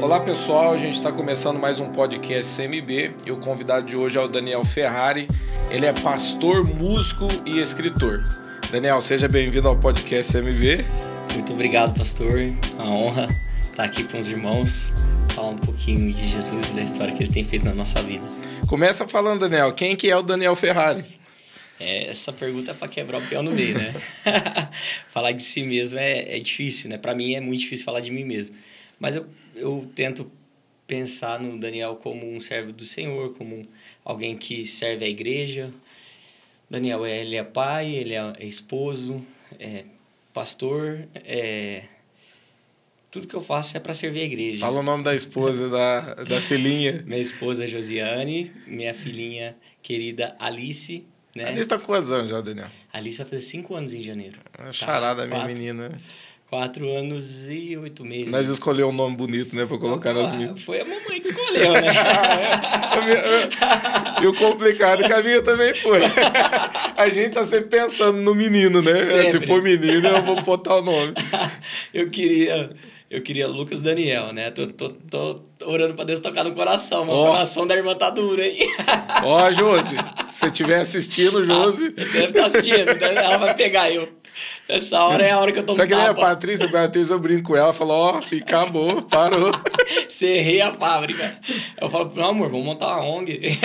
Olá pessoal, a gente está começando mais um podcast CMB e o convidado de hoje é o Daniel Ferrari. Ele é pastor, músico e escritor. Daniel, seja bem-vindo ao podcast CMB. Muito obrigado, pastor. Uma honra estar aqui com os irmãos, falar um pouquinho de Jesus e da história que ele tem feito na nossa vida. Começa falando, Daniel, quem que é o Daniel Ferrari? É, essa pergunta é para quebrar o peão no meio, né? falar de si mesmo é, é difícil, né? Para mim é muito difícil falar de mim mesmo. Mas eu, eu tento pensar no Daniel como um servo do Senhor, como alguém que serve a igreja. Daniel, ele é pai, ele é esposo, é pastor, é... tudo que eu faço é para servir a igreja. Fala o nome da esposa, da, da filhinha. Minha esposa Josiane, minha filhinha querida Alice. Né? Alice está com quantos anos já, Daniel? Alice vai fazer cinco anos em janeiro. É charada, tá, minha quatro, menina. Quatro anos e oito meses. Nós escolheu um nome bonito, né, para colocar nas minhas. Foi a mamãe que escolheu, né? e o complicado que a minha também foi. a gente tá sempre pensando no menino, né? Sempre. Se for menino, eu vou botar o nome. eu queria eu queria Lucas Daniel, né? Tô, tô, tô orando pra Deus tocar no coração, mas oh. o coração da irmã tá duro, hein? Ó, oh, Josi, se você estiver assistindo, Josi. Ah, deve estar tá assistindo, né? ela vai pegar eu. Essa hora é a hora que eu tô Tá que nem a Patrícia, a Patrícia eu brinco com ela, falo, ó, oh, acabou, parou. Cerrei a fábrica. Eu falo, não, amor, vamos montar uma ONG.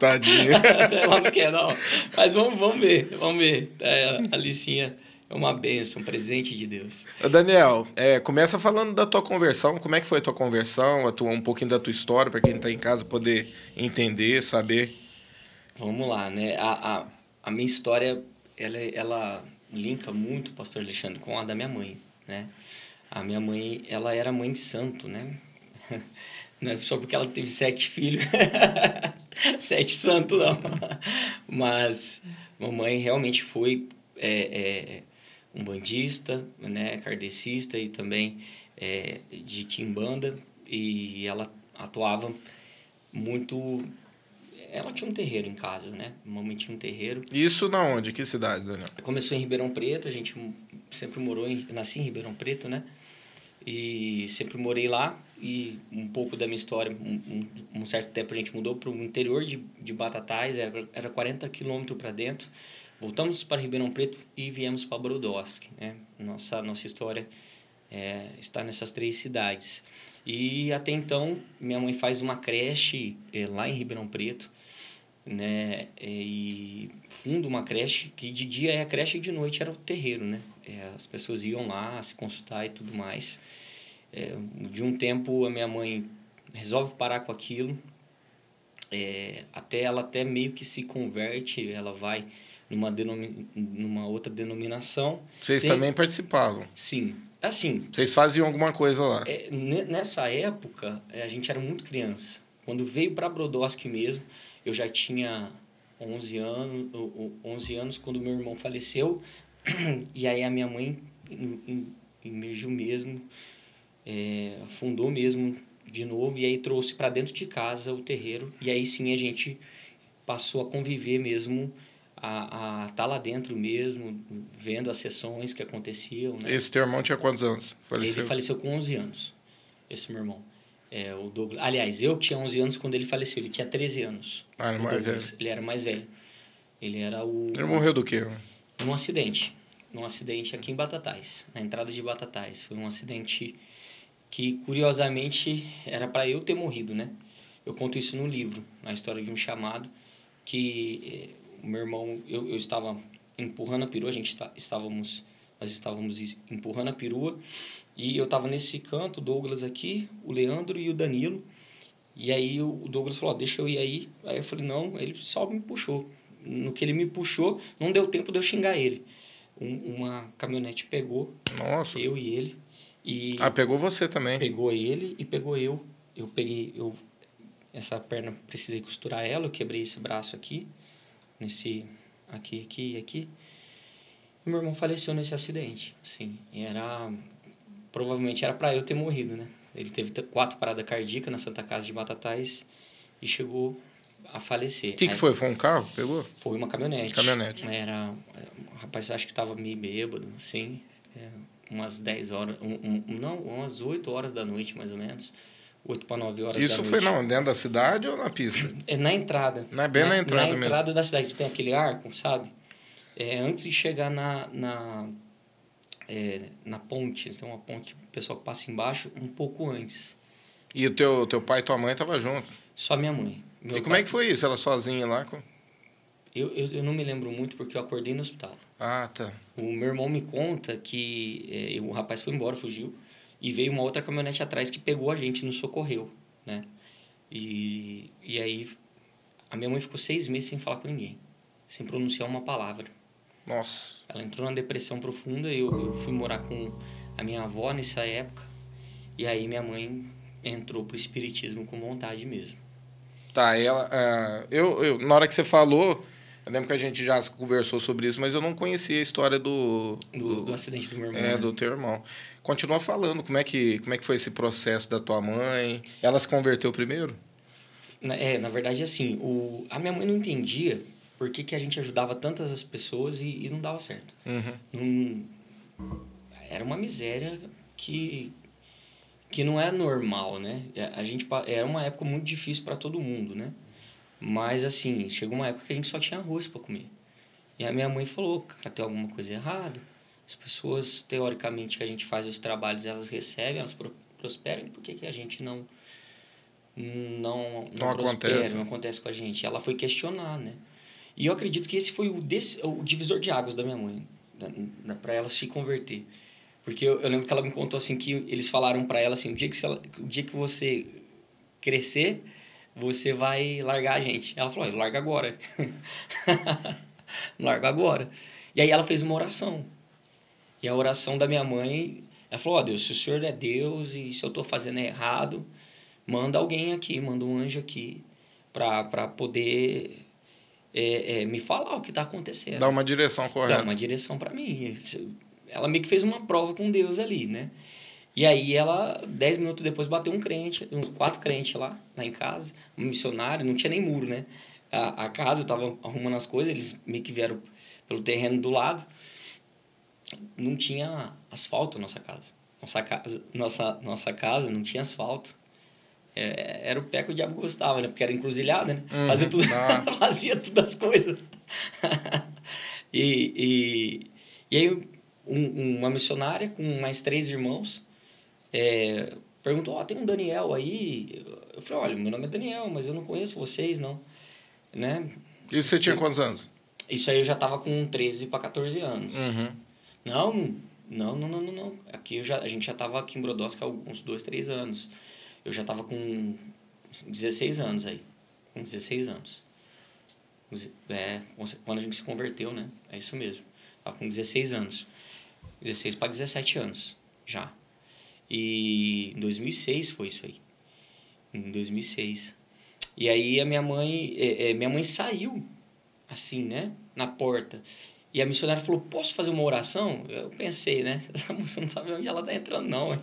Tadinha. ela não quer, não. Mas vamos, vamos ver, vamos ver. É, a Licinha é uma benção, um presente de Deus. Daniel, é, começa falando da tua conversão. Como é que foi a tua conversão? A tua, um pouquinho da tua história, para quem está em casa poder entender, saber. Vamos lá, né? A, a, a minha história, ela, ela linka muito, pastor Alexandre, com a da minha mãe, né? A minha mãe, ela era mãe de santo, né? Não é só porque ela teve sete filhos, sete santos, não. Mas mamãe realmente foi é, é, um bandista, né, kardecista e também é, de Kimbanda e ela atuava muito ela tinha um terreiro em casa, né? Mamãe tinha um terreiro. Isso na onde? Que cidade, Daniel? Começou em Ribeirão Preto, a gente sempre morou em... nasci em Ribeirão Preto, né? E sempre morei lá e um pouco da minha história, um, um, certo tempo a gente mudou para o interior de, de Batatais, era, era 40 quilômetros para dentro. Voltamos para Ribeirão Preto e viemos para Brodowski. Né? Nossa, nossa história é, está nessas três cidades. E até então, minha mãe faz uma creche é, lá em Ribeirão Preto, né? E funda uma creche que de dia é a creche e de noite era o terreiro, né? É, as pessoas iam lá se consultar e tudo mais. É, de um tempo, a minha mãe resolve parar com aquilo. É, até ela até meio que se converte, ela vai numa, denomi numa outra denominação. Vocês Tem... também participavam? Sim. Assim. Vocês faziam alguma coisa lá? É, nessa época, é, a gente era muito criança. Quando veio para Brodowski mesmo, eu já tinha 11 anos, 11 anos quando meu irmão faleceu. E aí a minha mãe emergiu mesmo, é, fundou mesmo de novo e aí trouxe para dentro de casa o terreiro. E aí sim a gente passou a conviver mesmo a estar tá lá dentro mesmo, vendo as sessões que aconteciam. Né? Esse teu irmão tinha quantos anos? Faleceu? Ele faleceu com 11 anos, esse meu irmão. É, o Douglas. Aliás, eu tinha 11 anos quando ele faleceu, ele tinha 13 anos. Ah, ele, mais velho. ele era mais velho. Ele era o... Ele morreu do quê? Num acidente. Num acidente aqui em Batatais, na entrada de Batatais. Foi um acidente que, curiosamente, era para eu ter morrido, né? Eu conto isso no livro, na história de um chamado, que eh, o meu irmão, eu, eu estava empurrando a perua, a gente tá, estávamos, nós estávamos empurrando a perua e eu estava nesse canto, o Douglas aqui, o Leandro e o Danilo. E aí o Douglas falou, deixa eu ir aí. Aí eu falei, não, ele só me puxou. No que ele me puxou, não deu tempo de eu xingar ele. Um, uma caminhonete pegou Nossa. eu e ele. E ah, pegou você também. Pegou ele e pegou eu. Eu peguei, eu essa perna precisei costurar ela, eu quebrei esse braço aqui nesse aqui, aqui e aqui. E meu irmão faleceu nesse acidente. E era provavelmente era para eu ter morrido, né? Ele teve quatro paradas cardíacas na Santa Casa de Batatais e chegou a falecer. O que, que foi? Foi um carro? Pegou? Foi uma caminhonete. Caminhonete. Era, o rapaz acho que estava meio bêbado, assim. É, umas 10 horas, um, um, não, umas 8 horas da noite, mais ou menos. 8 para 9 horas Isso da noite. foi não, dentro da cidade ou na pista? É na entrada. Não é bem na entrada Na mesmo. entrada da cidade, tem aquele arco, sabe? É, antes de chegar na, na, é, na ponte, tem uma ponte, o pessoal que passa embaixo, um pouco antes. E o teu, teu pai e tua mãe estavam junto. Só minha mãe. Meu e como pai- é que foi isso? Ela sozinha lá? com- Eu, eu, eu não me lembro muito porque eu acordei no hospital. Ah, tá. O meu irmão me conta que é, o rapaz foi embora, fugiu, e veio uma outra caminhonete atrás que pegou a gente, nos socorreu, né? E, e aí a minha mãe ficou seis meses sem falar com ninguém, sem pronunciar uma palavra. Nossa. Ela entrou na depressão profunda, eu, eu fui morar com a minha avó nessa época, e aí minha mãe entrou pro espiritismo com vontade mesmo. Tá, ela. ah, eu, eu, na hora que você falou, eu lembro que a gente já conversou sobre isso, mas eu não conhecia a história do. Do, do acidente do meu irmão. é, né? do teu irmão. Continua falando, como é, que, como é que foi esse processo da tua mãe? Ela se converteu primeiro? Na- É, na verdade, assim, o, a minha mãe não entendia por que, que a gente ajudava tantas as pessoas e, e não dava certo. Uhum. Não, era uma miséria que, que não era normal, né? A gente, era uma época muito difícil para todo mundo, né? Mas, assim, chegou uma época que a gente só tinha arroz para comer. E a minha mãe falou, cara, tem alguma coisa errada. As pessoas, teoricamente, que a gente faz os trabalhos, elas recebem, elas pro- prosperam, por que, que a gente não não, não, Não prospera, acontece. não acontece com a gente? Ela foi questionar, né? E eu acredito que esse foi o, desse, o divisor de águas da minha mãe, para ela se converter. Porque eu, eu lembro que ela me contou assim que eles falaram para ela assim, o dia que, o dia que você crescer, você vai largar a gente. Ela falou, larga agora. larga agora. E aí ela fez uma oração. E a oração da minha mãe, ela falou, ó Deus, se o Senhor é Deus e se eu estou fazendo errado, manda alguém aqui, manda um anjo aqui para poder é, é, me falar o que está acontecendo. Dá uma direção correta. Dá uma direção para mim. Ela meio que fez uma prova com Deus ali, né? E aí ela, dez minutos depois, bateu um crente, uns quatro crentes lá, lá em casa, um missionário, não tinha nem muro, né? A, a casa, eu tava arrumando as coisas, eles meio que vieram pelo terreno do lado. Não tinha asfalto a nossa casa. Nossa casa, nossa, nossa casa não tinha asfalto. É, era o pé que o diabo gostava, né? Porque era encruzilhada, né? Uhum. Fazia tudo, Ah. fazia todas as coisas. e, e, e aí um- uma missionária com mais três irmãos é, perguntou, ó, tem um Daniel aí? Eu falei, olha, meu nome é Daniel, mas eu não conheço vocês, não. Né? E você tinha quantos anos? Isso aí eu já tava com 13 para 14 anos. Uhum. Não, não, não, não, não. Aqui já, a gente já tava aqui em Brodowski há uns dois, três anos. Eu já tava com 16 anos aí. Com 16 anos. É, quando a gente se converteu, né? É isso mesmo. Tava com 16 anos. 16 para 17 anos, já. E em 2006 foi isso aí. Em 2006. E aí a minha mãe, é, é, minha mãe saiu, assim, né? Na porta. E a missionária falou, posso fazer uma oração? Eu pensei, né? Essa moça não sabe onde ela tá entrando, não. hein?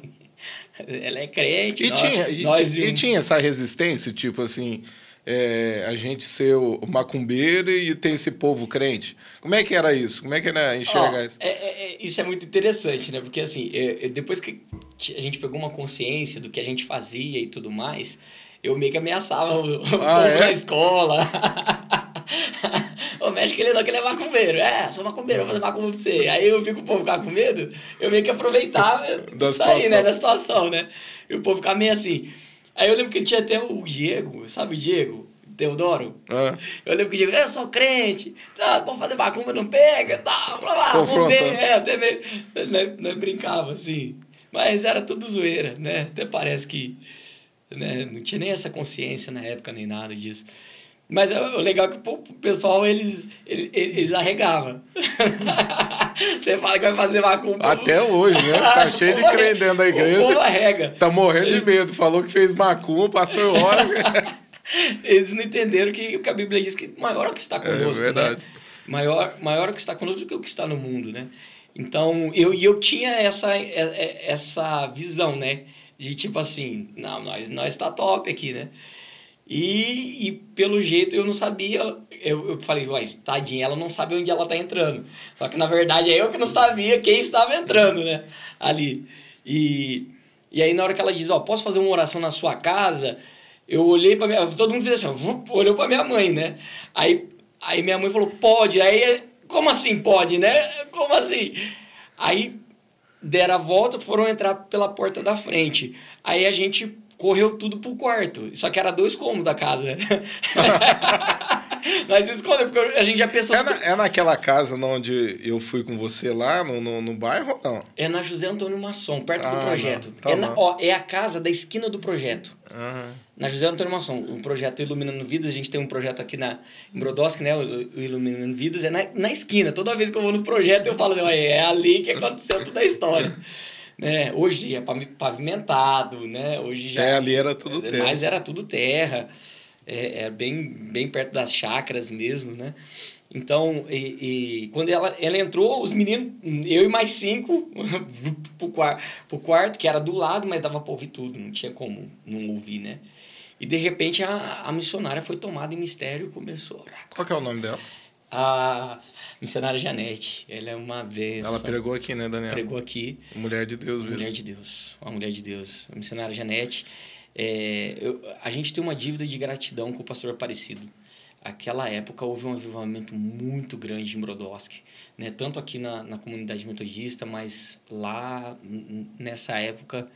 Ela é crente. E, nós- tinha, e, nós e tinha essa resistência, tipo assim, é, a gente ser o macumbeiro e tem esse povo crente. Como é que era isso? Como é que era enxergar isso? é- é- é- isso é muito interessante, né? Porque assim, é- é depois que a gente pegou uma consciência do que a gente fazia e tudo mais, eu meio que ameaçava o, o povo na escola. o médico ele não que ele é macumbeiro. É, sou macumbeiro, vou fazer macumba pra você. Aí eu vi que o povo ficava com medo, eu meio que aproveitava Da situação. né? Da situação, né? E o povo ficava meio assim. Aí eu lembro que tinha até o Diego, sabe o Diego? Teodoro? Ah, Eu lembro que o Diego, eu sou crente, tá, vamos fazer macumba, não pega, tá, vamos lá, vamos Confrontando. ver. É, até meio, né, né, brincava assim. Mas era tudo zoeira, né? Até parece que né, não tinha nem essa consciência na época, nem nada disso. Mas é- o legal é que o pessoal, eles, eles, eles arregavam. Você fala que vai fazer macumba. até hoje, né? Tá cheio de crente dentro da O povo igreja. arrega. Tá morrendo Eles- de medo. Falou que fez macumba, o pastor ora. Eles não entenderam que, que a Bíblia diz que maior é o que está conosco. verdade. Né? Maior, maior é o que está conosco do que o que está no mundo, né? Então, eu, e eu tinha essa, é- é- essa visão, né? De tipo assim, não, nós, nós tá top aqui, né? E, e pelo jeito eu não sabia, eu, eu falei, uai, tadinha, ela não sabe onde ela tá entrando. Só que na verdade é eu que não sabia quem estava entrando, né? Ali. E, e aí na hora que ela diz, ó, posso fazer uma oração na sua casa? Eu olhei para minha, todo mundo fez assim, olhou para minha mãe, né? Aí, aí minha mãe falou, pode. Aí, como assim pode, né? Como assim? Aí deram a volta, foram entrar pela porta da frente. Aí a gente correu tudo pro quarto. Só que era dois cômodos da casa. Né? Nós escondemos, porque a gente já pensou... É, na, é naquela casa onde eu fui com você lá, no, no, no bairro ou não? É na José Antônio Masson, perto ah, do projeto. Tá é, na, ó, é a casa da esquina do projeto. Uhum. Na José Antônio Masson, o projeto Iluminando Vidas, a gente tem um projeto aqui na, em Brodowski, né? O, o Iluminando Vidas, é na, na esquina. Toda vez que eu vou no projeto, eu falo, é ali que aconteceu toda a história. né? Hoje é pavimentado, né? Hoje já... É, ali era tudo terra. Mas era tudo terra. É, é bem, bem perto das chácaras mesmo, né? Então, e, e, quando ela, ela entrou, os meninos, eu e mais cinco, pro, quarto, pro quarto, que era do lado, mas dava pra ouvir tudo, não tinha como não ouvir, né? E de repente a, a missionária foi tomada em mistério e começou a orar. Qual que é o nome dela? A missionária Janete. Ela é uma vez. Ela pregou aqui, né, Daniel? Pregou aqui. Mulher de Deus mesmo. Mulher de Deus. Uma mulher de Deus. A missionária Janete. É, eu, a gente tem uma dívida de gratidão com o pastor Aparecido. Aquela época houve um avivamento muito grande em Brodowski, né? tanto aqui na, na comunidade metodista, mas lá nessa época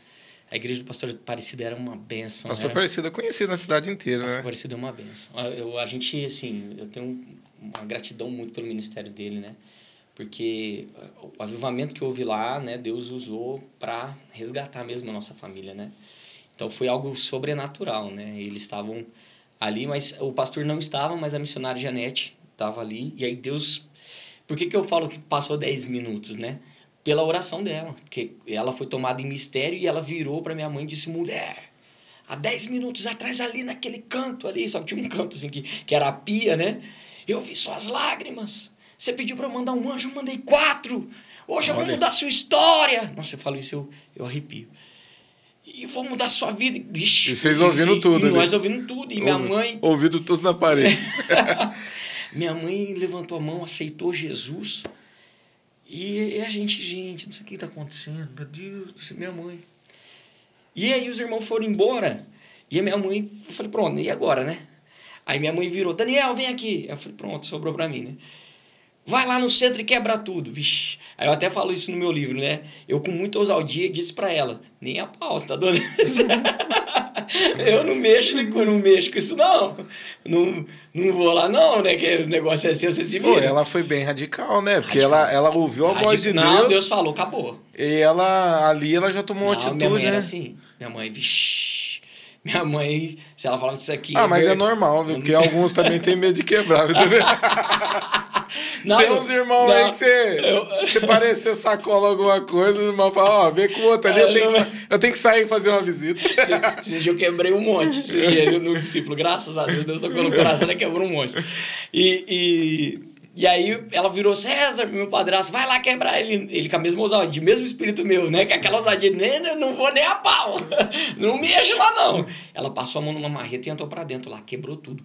a igreja do pastor Aparecido era uma benção. Pastor era... Aparecido é conhecido na cidade inteira, pastor né? Aparecido é uma benção. Eu, a gente, assim, eu tenho uma gratidão muito pelo ministério dele, né? Porque o avivamento que houve lá, né, Deus usou para resgatar mesmo a nossa família, né? Então foi algo sobrenatural, né? Eles estavam ali, mas o pastor não estava, mas a missionária Janete estava ali. E aí Deus. Por que, que eu falo que passou 10 minutos, né? Pela oração dela. Porque ela foi tomada em mistério e ela virou para minha mãe e disse: mulher. Há 10 minutos atrás, ali naquele canto ali, só que tinha um canto assim que, que era a pia, né? Eu vi suas lágrimas. Você pediu para eu mandar um anjo, eu mandei quatro. Hoje eu vou mudar a sua história. Nossa, eu falo isso, eu, eu arrepio e vou mudar sua vida. Vixe, e vocês ouvindo e, tudo, e nós ouvindo tudo. E minha mãe. Ouvindo tudo na parede. minha mãe levantou a mão, aceitou Jesus. E, a gente, gente, não sei o que está acontecendo. Meu Deus, minha mãe. E aí os irmãos foram embora. E a minha mãe, eu falei, pronto, e agora, né? Aí minha mãe virou, Daniel, vem aqui. Eu falei, pronto, sobrou para mim, né? Vai lá no centro e quebra tudo. Vixe. Aí eu até falo isso no meu livro, né? Eu, com muita ousadia, disse para ela: nem a pau, você tá doido? eu não mexo, não mexo com isso, não. Não, não vou lá, não, né? Que o negócio é seu, você se vira. Pô, ela foi bem radical, né? Porque radical. Ela, ela ouviu a Radic... voz de Deus. Não, Deus falou, acabou. E ela, ali, ela já tomou não, atitude, minha mãe né? era assim. Minha mãe, vixi. Minha mãe, se ela falava isso aqui. Ah, mas é normal, viu? Porque alguns também têm medo de quebrar, entendeu? Não, Tem uns irmãos não, aí que você, eu... você parece ser sacola alguma coisa, o irmão fala, ó, oh, vem com o outro ali, eu tenho, que, eu tenho que sair e fazer uma visita. Esses dias eu quebrei um monte, esses dias no discípulo, graças a Deus, Deus tocou no coração, ele quebrou um monte. E, e, e aí ela virou, César, meu padrasto, vai lá quebrar ele. Ele com a mesma ousadia, mesmo espírito meu, né? Que aquela ousadia, nem, não vou nem a pau, não mexe lá não. Ela passou a mão numa marreta e entrou pra dentro lá, quebrou tudo.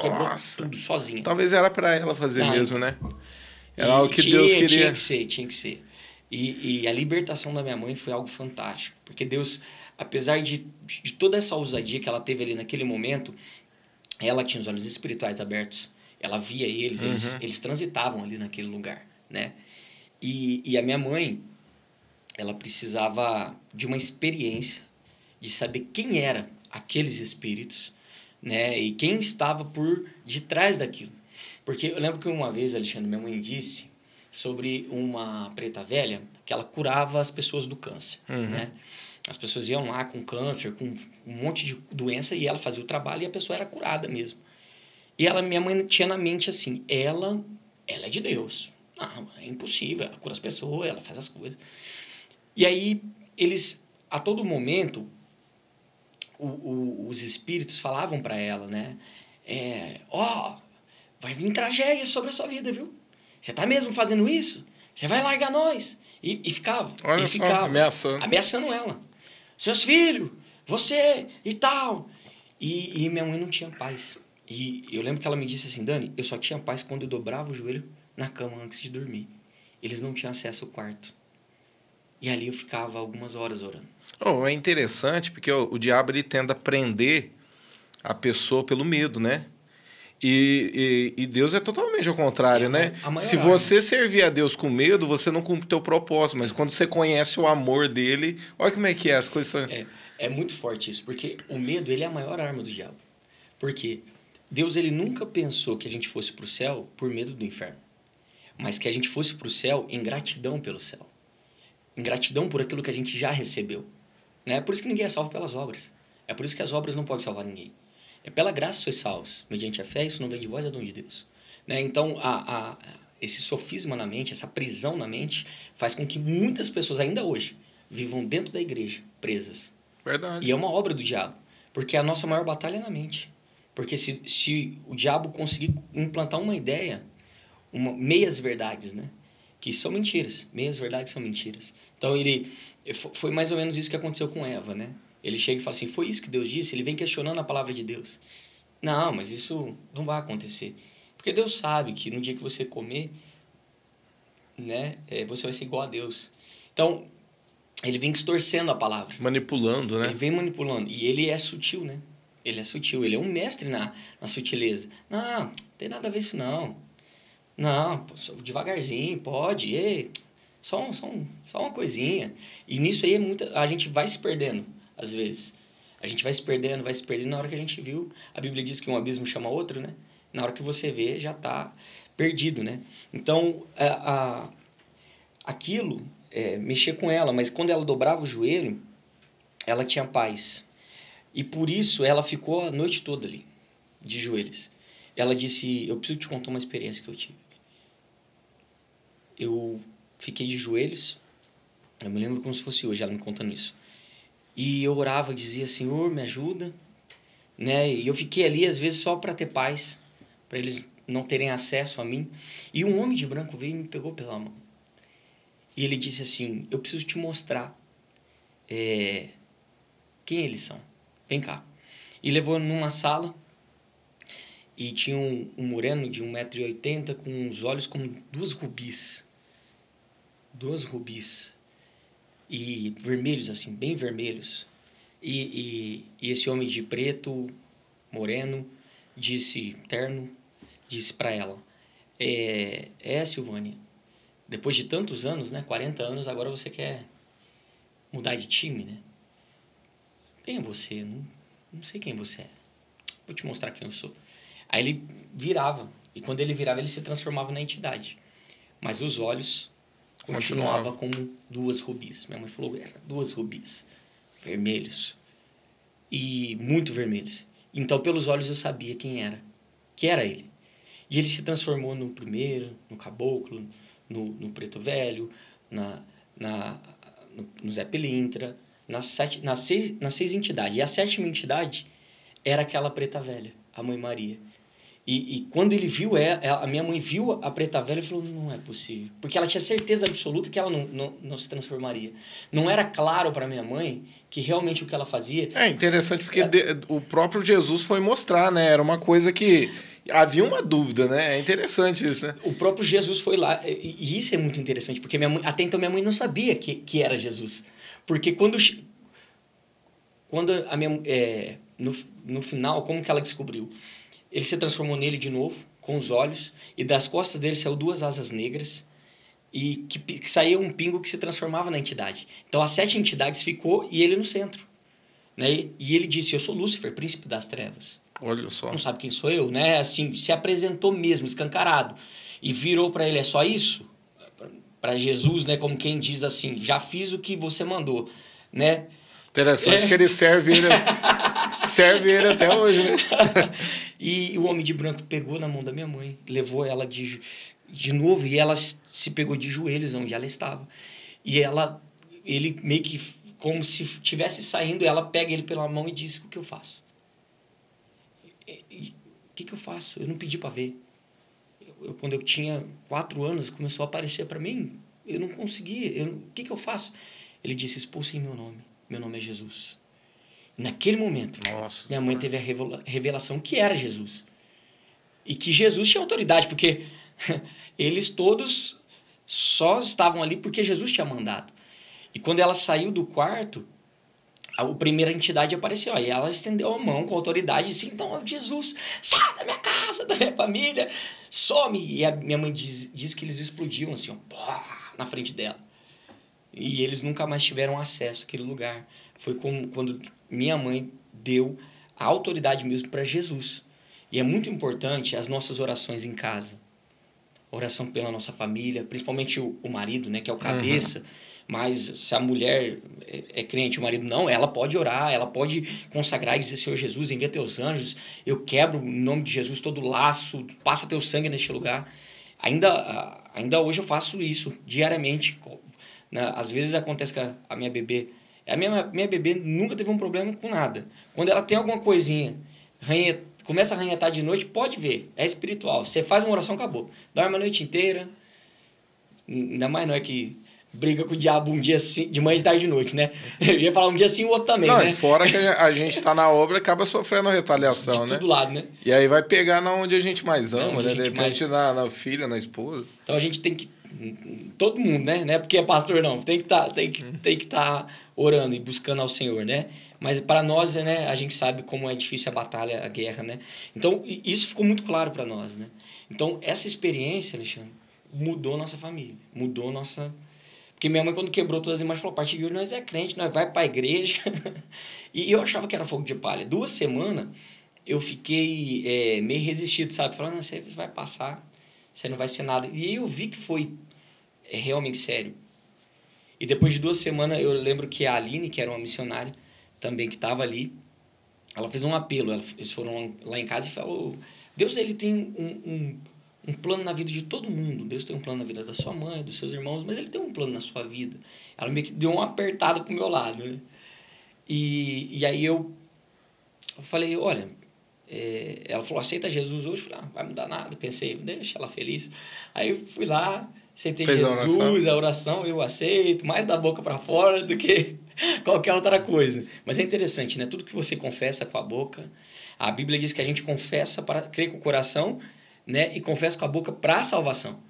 Quebrou Nossa. tudo sozinha. Talvez era para ela fazer mesmo, né? Era o que tinha, Deus queria. Tinha que ser, tinha que ser. E, e, a libertação da minha mãe foi algo fantástico. Porque Deus, apesar de, de toda essa ousadia que ela teve ali naquele momento, ela tinha os olhos espirituais abertos. Ela via eles, uhum. eles, eles transitavam ali naquele lugar, né? E, e a minha mãe, ela precisava de uma experiência, de saber quem eram aqueles espíritos, né? E quem estava por detrás daquilo. Porque eu lembro que uma vez, Alexandre, minha mãe disse sobre uma preta velha que ela curava as pessoas do câncer, uhum. né? As pessoas iam lá com câncer, com um monte de doença e ela fazia o trabalho e a pessoa era curada mesmo. E ela, minha mãe tinha na mente assim, ela, ela é de Deus. Não, é impossível, ela cura as pessoas, ela faz as coisas. E aí eles a todo momento o, o, os espíritos falavam para ela, né? É, ó, vai vir tragédia sobre a sua vida, viu? Você tá mesmo fazendo isso? Você vai largar nós. E, e ficava. Olha e ficava. ameaçando. Ameaçando ela. Seus filhos, você e tal. E, e minha mãe não tinha paz. E eu lembro que ela me disse assim, Dani, eu só tinha paz quando eu dobrava o joelho na cama antes de dormir. Eles não tinham acesso ao quarto. E ali eu ficava algumas horas orando. Oh, é interessante porque o, o diabo ele tenta prender a pessoa pelo medo, né? E, e, e, Deus é totalmente ao contrário, é, né? Se você servir a Deus com medo, você não cumpre o teu propósito. Mas quando você conhece o amor dele, olha como é que é, as coisas são... É, é muito forte isso, porque o medo ele é a maior arma do diabo. Porque Deus ele nunca pensou que a gente fosse para o céu por medo do inferno, mas que a gente fosse para o céu em gratidão pelo céu. Em gratidão por aquilo que a gente já recebeu. Né? É por isso que ninguém é salvo pelas obras. É por isso que as obras não podem salvar ninguém. É pela graça sois salvos, mediante a fé, isso não vem de vós, é dom de Deus. Né? Então, a, a, esse sofisma na mente, essa prisão na mente, faz com que muitas pessoas, ainda hoje, vivam dentro da igreja, presas. Verdade. E é uma obra do diabo. Porque a nossa maior batalha é na mente. Porque se, se o diabo conseguir implantar uma ideia, uma, meias verdades, né? Que são mentiras. Meias verdades são mentiras. Então, ele... Foi mais ou menos isso que aconteceu com Eva, né? Ele chega e fala assim: foi isso que Deus disse? Ele vem questionando a palavra de Deus. Não, mas isso não vai acontecer. Porque Deus sabe que no dia que você comer, né, é, você vai ser igual a Deus. Então, ele vem distorcendo a palavra. Manipulando, né? Ele vem manipulando. E ele é sutil, né? Ele é sutil. Ele é um mestre na, na sutileza. Não, não tem nada a ver isso, não. Não, devagarzinho, pode. Ei, só, um, só, um, só uma coisinha. E nisso aí é muita, a gente vai se perdendo às vezes. A gente vai se perdendo, vai se perdendo. Na hora que a gente viu, a Bíblia diz que um abismo chama outro, né? Na hora que você vê, já está perdido, né? Então, a, a aquilo é, mexia com ela, mas quando ela dobrava o joelho, ela tinha paz. E por isso ela ficou a noite toda ali, de joelhos. Ela disse: Eu preciso te contar uma experiência que eu tive. Eu fiquei de joelhos, eu me lembro como se fosse hoje, ela me contando isso. E eu orava, dizia: Senhor, me ajuda. Né? E eu fiquei ali, às vezes, só para ter paz, para eles não terem acesso a mim. E um homem de branco veio e me pegou pela mão. E ele disse assim: Eu preciso te mostrar é, quem eles são. Vem cá. E levou numa sala e tinha um, um moreno de 1,80m com os olhos como duas rubis. Duas rubis e vermelhos, assim, bem vermelhos. E, e, e esse homem de preto, moreno, disse, terno, disse para ela: é, é, Silvânia, depois de tantos anos, né, 40 anos, agora você quer mudar de time, né? Quem é você? Não, não sei quem você é. Vou te mostrar quem eu sou. Aí ele virava, e quando ele virava, ele se transformava na entidade. Mas os olhos continuava com duas rubis. Minha mãe falou, era duas rubis, vermelhos. E muito vermelhos. Então, pelos olhos eu sabia quem era. Que era ele. E ele se transformou no primeiro, no caboclo, no, no preto velho, na, na, no, no Zé Pelintra, nas, sete, nas, seis, nas seis entidades. E a sétima entidade era aquela preta velha, a Mãe Maria. E, e, quando ele viu ela, a minha mãe viu a preta velha e falou: não é possível. Porque ela tinha certeza absoluta que ela não, não, não se transformaria. Não era claro para minha mãe que realmente o que ela fazia. É interessante porque de, o próprio Jesus foi mostrar, né? Era uma coisa que havia uma dúvida, né? É interessante isso, né? O próprio Jesus foi lá. E, e isso é muito interessante, porque minha mãe, até então minha mãe não sabia que, que era Jesus. Porque quando, quando a minha. É, no, no final, como que ela descobriu? Ele se transformou nele de novo, com os olhos, e das costas dele saiu duas asas negras, e que, que saía um pingo que se transformava na entidade. Então, as sete entidades ficou e ele no centro. Né? E ele disse: Eu sou Lúcifer, príncipe das trevas. Olha só. Não sabe quem sou eu, né? Assim, se apresentou mesmo, escancarado. E virou para ele: É só isso? Para Jesus, né? Como quem diz assim: Já fiz o que você mandou, né? Interessante é. que ele serve ele, serve ele até hoje, né? e o homem de branco pegou na mão da minha mãe, levou ela de, de novo e ela se pegou de joelhos onde ela estava. E ela, ele meio que como se estivesse saindo, ela pega ele pela mão e diz: O que eu faço? O que, que eu faço? Eu não pedi para ver. Eu, quando eu tinha quatro anos, começou a aparecer para mim. Eu não conseguia. Eu, o que, que eu faço? Ele disse: Expulse em meu nome. Meu nome é Jesus. Naquele momento, Nossa, minha mãe teve a revelação que era Jesus. E que Jesus tinha autoridade, porque eles todos só estavam ali porque Jesus tinha mandado. E quando ela saiu do quarto, a, primeira entidade apareceu. Aí ela estendeu a mão com autoridade e disse: Então, Jesus, sai da minha casa, da minha família, some. E a minha mãe diz, diz que eles explodiam assim, ó, na frente dela. E eles nunca mais tiveram acesso àquele lugar. Foi como, quando minha mãe deu a autoridade mesmo para Jesus. E é muito importante as nossas orações em casa. Oração pela nossa família, principalmente o, o marido, né, que é o cabeça. Uhum. Mas se a mulher é, é crente, o marido não, ela pode orar, ela pode consagrar e dizer: Senhor Jesus, envia teus anjos, eu quebro em nome de Jesus todo laço, passa teu sangue neste lugar. Ainda, ainda hoje eu faço isso diariamente. Né? Às vezes acontece que a, minha bebê a minha, minha bebê nunca teve um problema com nada. Quando ela tem alguma coisinha, ranha, começa a arranhetar de noite, pode ver, é espiritual. Você faz uma oração, acabou. Dorme a noite inteira. Ainda mais não é que briga com o diabo um dia sim, de manhã, de tarde e de noite, né? Eu ia falar um dia sim, o outro também, não, né? fora que a gente está na obra acaba sofrendo retaliação, de né? todo lado, né? E aí vai pegar na onde a gente mais ama, né? De repente mais... na, na filha, na esposa. Então a gente tem que todo mundo, né? Não é porque é pastor não, tem que tá, tem que uhum. tem que estar tá orando e buscando ao Senhor, né? Mas para nós, né, a gente sabe como é difícil a batalha, a guerra, né? Então, isso ficou muito claro para nós, né? Então, essa experiência, Alexandre, mudou nossa família, mudou nossa porque minha mãe, quando quebrou todas as imagens, falou: a partir de hoje nós é crente, nós vai para a igreja. e eu achava que era fogo de palha. Duas semanas eu fiquei é, meio resistido, sabe? Falando: você vai passar, você não vai ser nada. E eu vi que foi é, realmente sério. E depois de duas semanas, eu lembro que a Aline, que era uma missionária também, que estava ali, ela fez um apelo. eles foram lá em casa e falou: Deus ele tem um, um um plano na vida de todo mundo. Deus tem um plano na vida da sua mãe, dos seus irmãos, mas ele tem um plano na sua vida. Ela meio que deu uma apertada pro meu lado, né? E, e aí eu, eu falei, olha, é, ela falou, aceita Jesus hoje? Eu falei, ah, vai mudar nada. Pensei, deixa ela feliz. Aí eu fui lá, aceitei Fez Jesus, a oração. a oração eu aceito, mais da boca para fora do que qualquer outra coisa. Mas é interessante, né? Tudo que você confessa com a boca, a Bíblia diz que a gente confessa para crer com o coração né, e confessa com a boca para a salvação.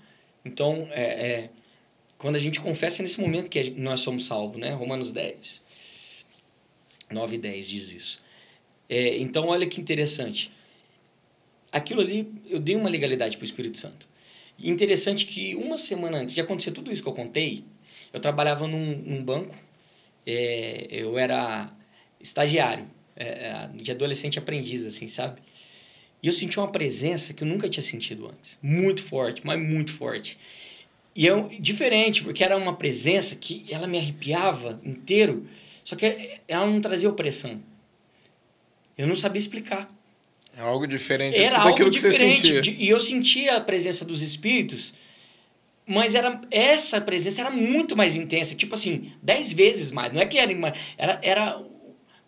Então, é, é, quando a gente confessa é nesse momento que nós somos salvos, né? Romanos 10, 9 e 10 diz isso. É, então, olha que interessante. Aquilo ali, eu dei uma legalidade para o Espírito Santo. Interessante que uma semana antes de acontecer tudo isso que eu contei, eu trabalhava num, num banco, é, eu era estagiário, é, é de adolescente aprendiz, assim, sabe? E eu senti uma presença que eu nunca tinha sentido antes. Muito forte, mas muito forte. E é diferente, porque era uma presença que ela me arrepiava inteiro, só que ela não trazia opressão. Eu não sabia explicar. É algo diferente era algo daquilo diferente. E eu sentia a presença dos espíritos, mas era essa presença era muito mais intensa, tipo assim, dez vezes mais. Não é que era, era, era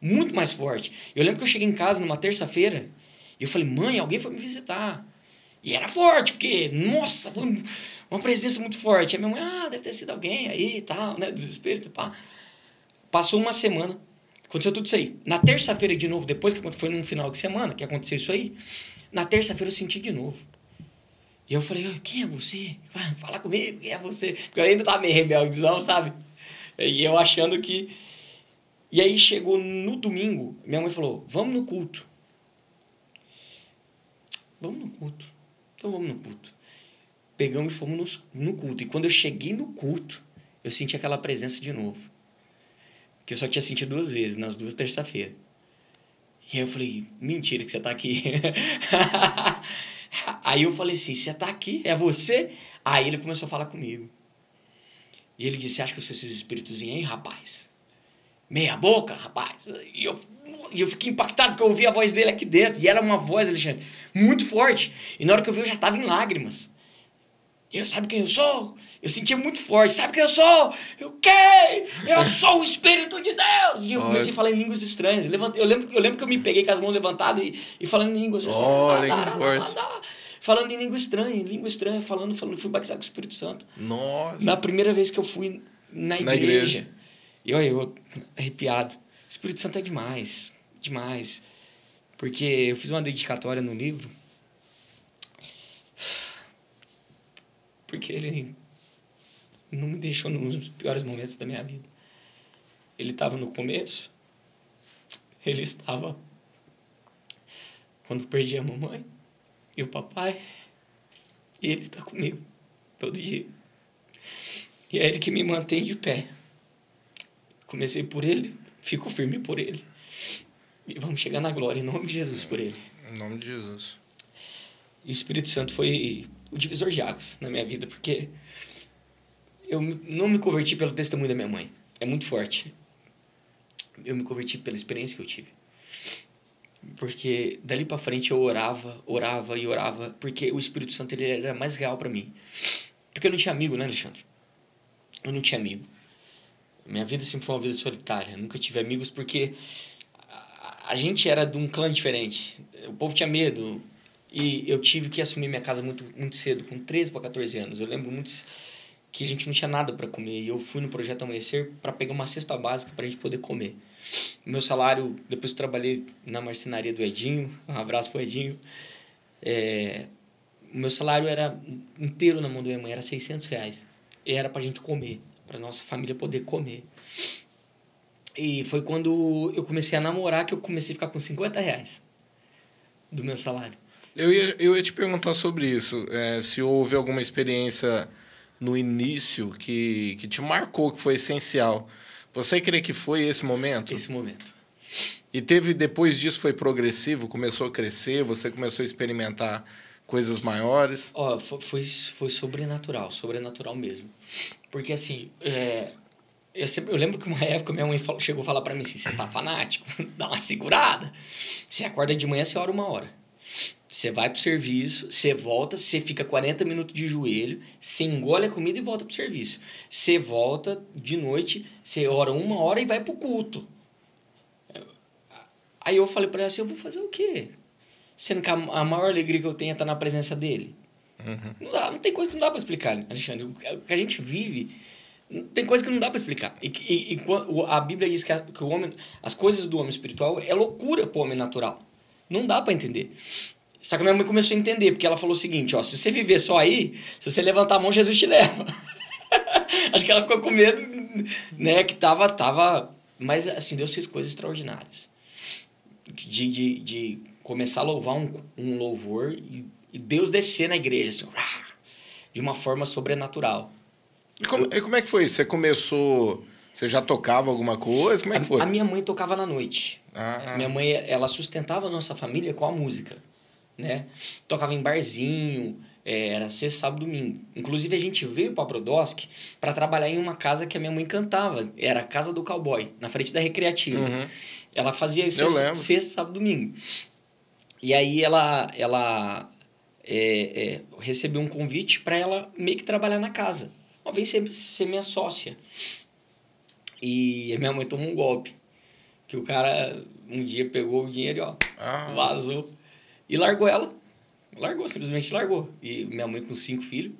muito mais forte. Eu lembro que eu cheguei em casa numa terça-feira, e eu falei, mãe, alguém foi me visitar. E era forte, porque, nossa, uma presença muito forte. a minha mãe, ah, deve ter sido alguém aí e tal, né? Desespero, pá. Passou uma semana, aconteceu tudo isso aí. Na terça-feira, de novo, depois que foi num final de semana que aconteceu isso aí, na terça-feira eu senti de novo. E eu falei, quem é você? Fala comigo, quem é você? Porque eu ainda tava meio rebeldezão, sabe? E eu achando que. E aí chegou no domingo, minha mãe falou, vamos no culto. Vamos no culto. Então vamos no culto. Pegamos e fomos no, no culto. E quando eu cheguei no culto, eu senti aquela presença de novo. Que eu só tinha sentido duas vezes, nas duas terça-feiras. E aí eu falei, mentira que você tá aqui. aí eu falei assim, você tá aqui? É você? Aí ele começou a falar comigo. E ele disse, acha que eu sou esses espíritos aí, rapaz? Meia boca, rapaz. E eu e eu fiquei impactado porque eu ouvi a voz dele aqui dentro. E era uma voz, Alexandre, muito forte. E na hora que eu vi, eu já estava em lágrimas. E eu, sabe quem eu sou? Eu sentia muito forte. Sabe quem eu sou? Eu quem? Eu sou o Espírito de Deus! E eu comecei a falar em línguas estranhas. Eu, levantei, eu, lembro, eu lembro que eu me peguei com as mãos levantadas e, e falando em línguas. Olha, que forte. Falando em língua estranha, em língua estranha, falando, falando. Fui batizado com o Espírito Santo. Nossa! Na primeira vez que eu fui na igreja. Na igreja. E olha, eu arrepiado Espírito Santo é demais, demais. Porque eu fiz uma dedicatória no livro. Porque ele não me deixou nos piores momentos da minha vida. Ele estava no começo, ele estava quando perdi a mamãe e o papai, e ele está comigo todo dia. E é ele que me mantém de pé. Comecei por ele, fico firme por ele. E vamos chegar na glória em nome de Jesus por ele. Em nome de Jesus. E o Espírito Santo foi o divisor de águas na minha vida, porque eu não me converti pelo testemunho da minha mãe. É muito forte. Eu me converti pela experiência que eu tive. Porque dali para frente eu orava, orava e orava, porque o Espírito Santo ele era mais real para mim. Porque eu não tinha amigo, né, Alexandre? Eu não tinha amigo. Minha vida sempre foi uma vida solitária. Eu nunca tive amigos porque a, gente era de um clã diferente. O povo tinha medo. E eu tive que assumir minha casa muito, muito cedo, com 13 para 14 anos. Eu lembro muito que a gente não tinha nada para comer. E eu fui no Projeto Amanhecer para pegar uma cesta básica para a gente poder comer. Meu salário, depois que trabalhei na marcenaria do Edinho, um abraço pro Edinho, é, meu salário era inteiro na mão da minha mãe, era 600 reais. E era para a gente comer, para nossa família poder comer. E foi quando eu comecei a namorar que eu comecei a ficar com 50 reais do meu salário. Eu ia, eu ia te perguntar sobre isso, é, se houve alguma experiência no início que, que te marcou, que foi essencial. Você crê que foi esse momento? Esse momento. E teve, depois disso, foi progressivo, começou a crescer, você começou a experimentar coisas maiores? Ó, oh, foi, foi sobrenatural, sobrenatural mesmo. Porque, assim, é, eu, sempre, eu lembro que uma época minha mãe falou, chegou a falar para mim assim, você tá fanático? Dá uma segurada. Você acorda de manhã, você ora uma hora. Você vai pro serviço, você volta, você fica 40 minutos de joelho, você engole a comida e volta pro serviço. Você volta de noite, você ora uma hora e vai pro culto. Aí eu falei para ela assim, eu vou fazer o quê? Sendo que a, a maior alegria que eu tenho é estar na presença dele. Uhum. Não, dá, não tem coisa que não dá para explicar, Alexandre. O que a gente vive, tem coisa que não dá para explicar. E, e, e, a Bíblia diz que, a, que o homem, as coisas do homem espiritual é loucura para o homem natural. Não dá para entender. Só que minha mãe começou a entender, porque ela falou o seguinte, ó, se você viver só aí, se você levantar a mão, Jesus te leva. Acho que ela ficou com medo, né, que tava, tava... Mas, assim, Deus fez coisas extraordinárias. De, de, de começar a louvar um, um louvor e, e Deus descer na igreja, assim, de uma forma sobrenatural. E como, Eu, e como é que foi? Você começou... Você já tocava alguma coisa? Como é que foi? A minha mãe tocava na noite. Ah. Minha mãe, ela sustentava a nossa família com a música né? Tocava em barzinho, é, era sexta, sábado, domingo. Inclusive, a gente veio para Brodowski para trabalhar em uma casa que a minha mãe cantava. Era a Casa do Cowboy, na frente da Recreativa. Uhum. Ela fazia sexta, sexta, sábado, domingo. E aí ela, ela é, é, recebeu um convite para ela meio que trabalhar na casa. Uma vez ser, ser minha sócia. E minha mãe tomou um golpe. Que o cara um dia pegou o dinheiro e ó, ah. vazou. E largou ela. Largou, simplesmente largou. E minha mãe com cinco filhos.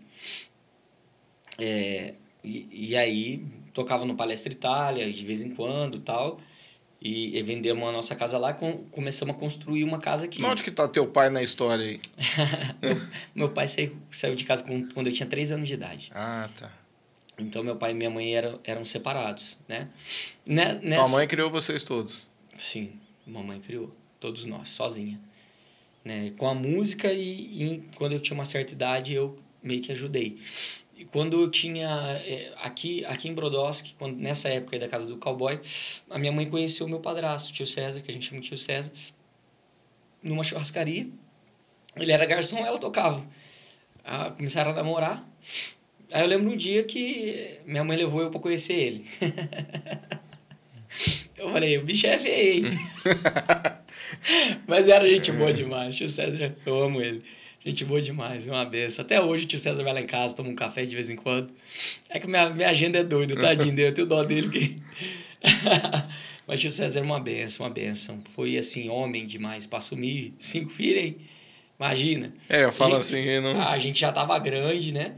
É, e, e aí tocava no Palestra Itália de vez em quando tal. E, e vendemos a nossa casa lá com, começamos a construir uma casa aqui. Onde que tá teu pai na história aí? meu, meu, pai saiu, saiu de casa com, quando eu tinha três anos de idade. Ah, tá. Então meu pai e minha mãe eram, eram separados, né? né nessa... Tua mãe criou vocês todos? Sim, mamãe criou. Todos nós, sozinha né? Com a música e, e, quando eu tinha uma certa idade eu meio que ajudei. E quando eu tinha é, aqui aqui em Brodowski, quando nessa época aí da casa do cowboy, a minha mãe conheceu o meu padrasto, o tio César, que a gente chama de tio César, numa churrascaria. Ele era garçom, ela tocava. Ah, começaram a namorar. Aí eu lembro um dia que minha mãe levou eu para conhecer ele. eu falei, o bicho é feio, hein? Mas era gente boa demais. Tio César, eu amo ele. Gente boa demais, uma benção. Até hoje o tio César vai lá em casa, toma um café de vez em quando. É que minha, minha agenda é doida, tadinho. Eu tenho dó dele que... Mas o tio César é uma benção, uma benção. Foi, assim, homem demais. Para assumir cinco filhos, hein? Imagina. É, eu falo gente, assim. Não... A gente já tava grande, né?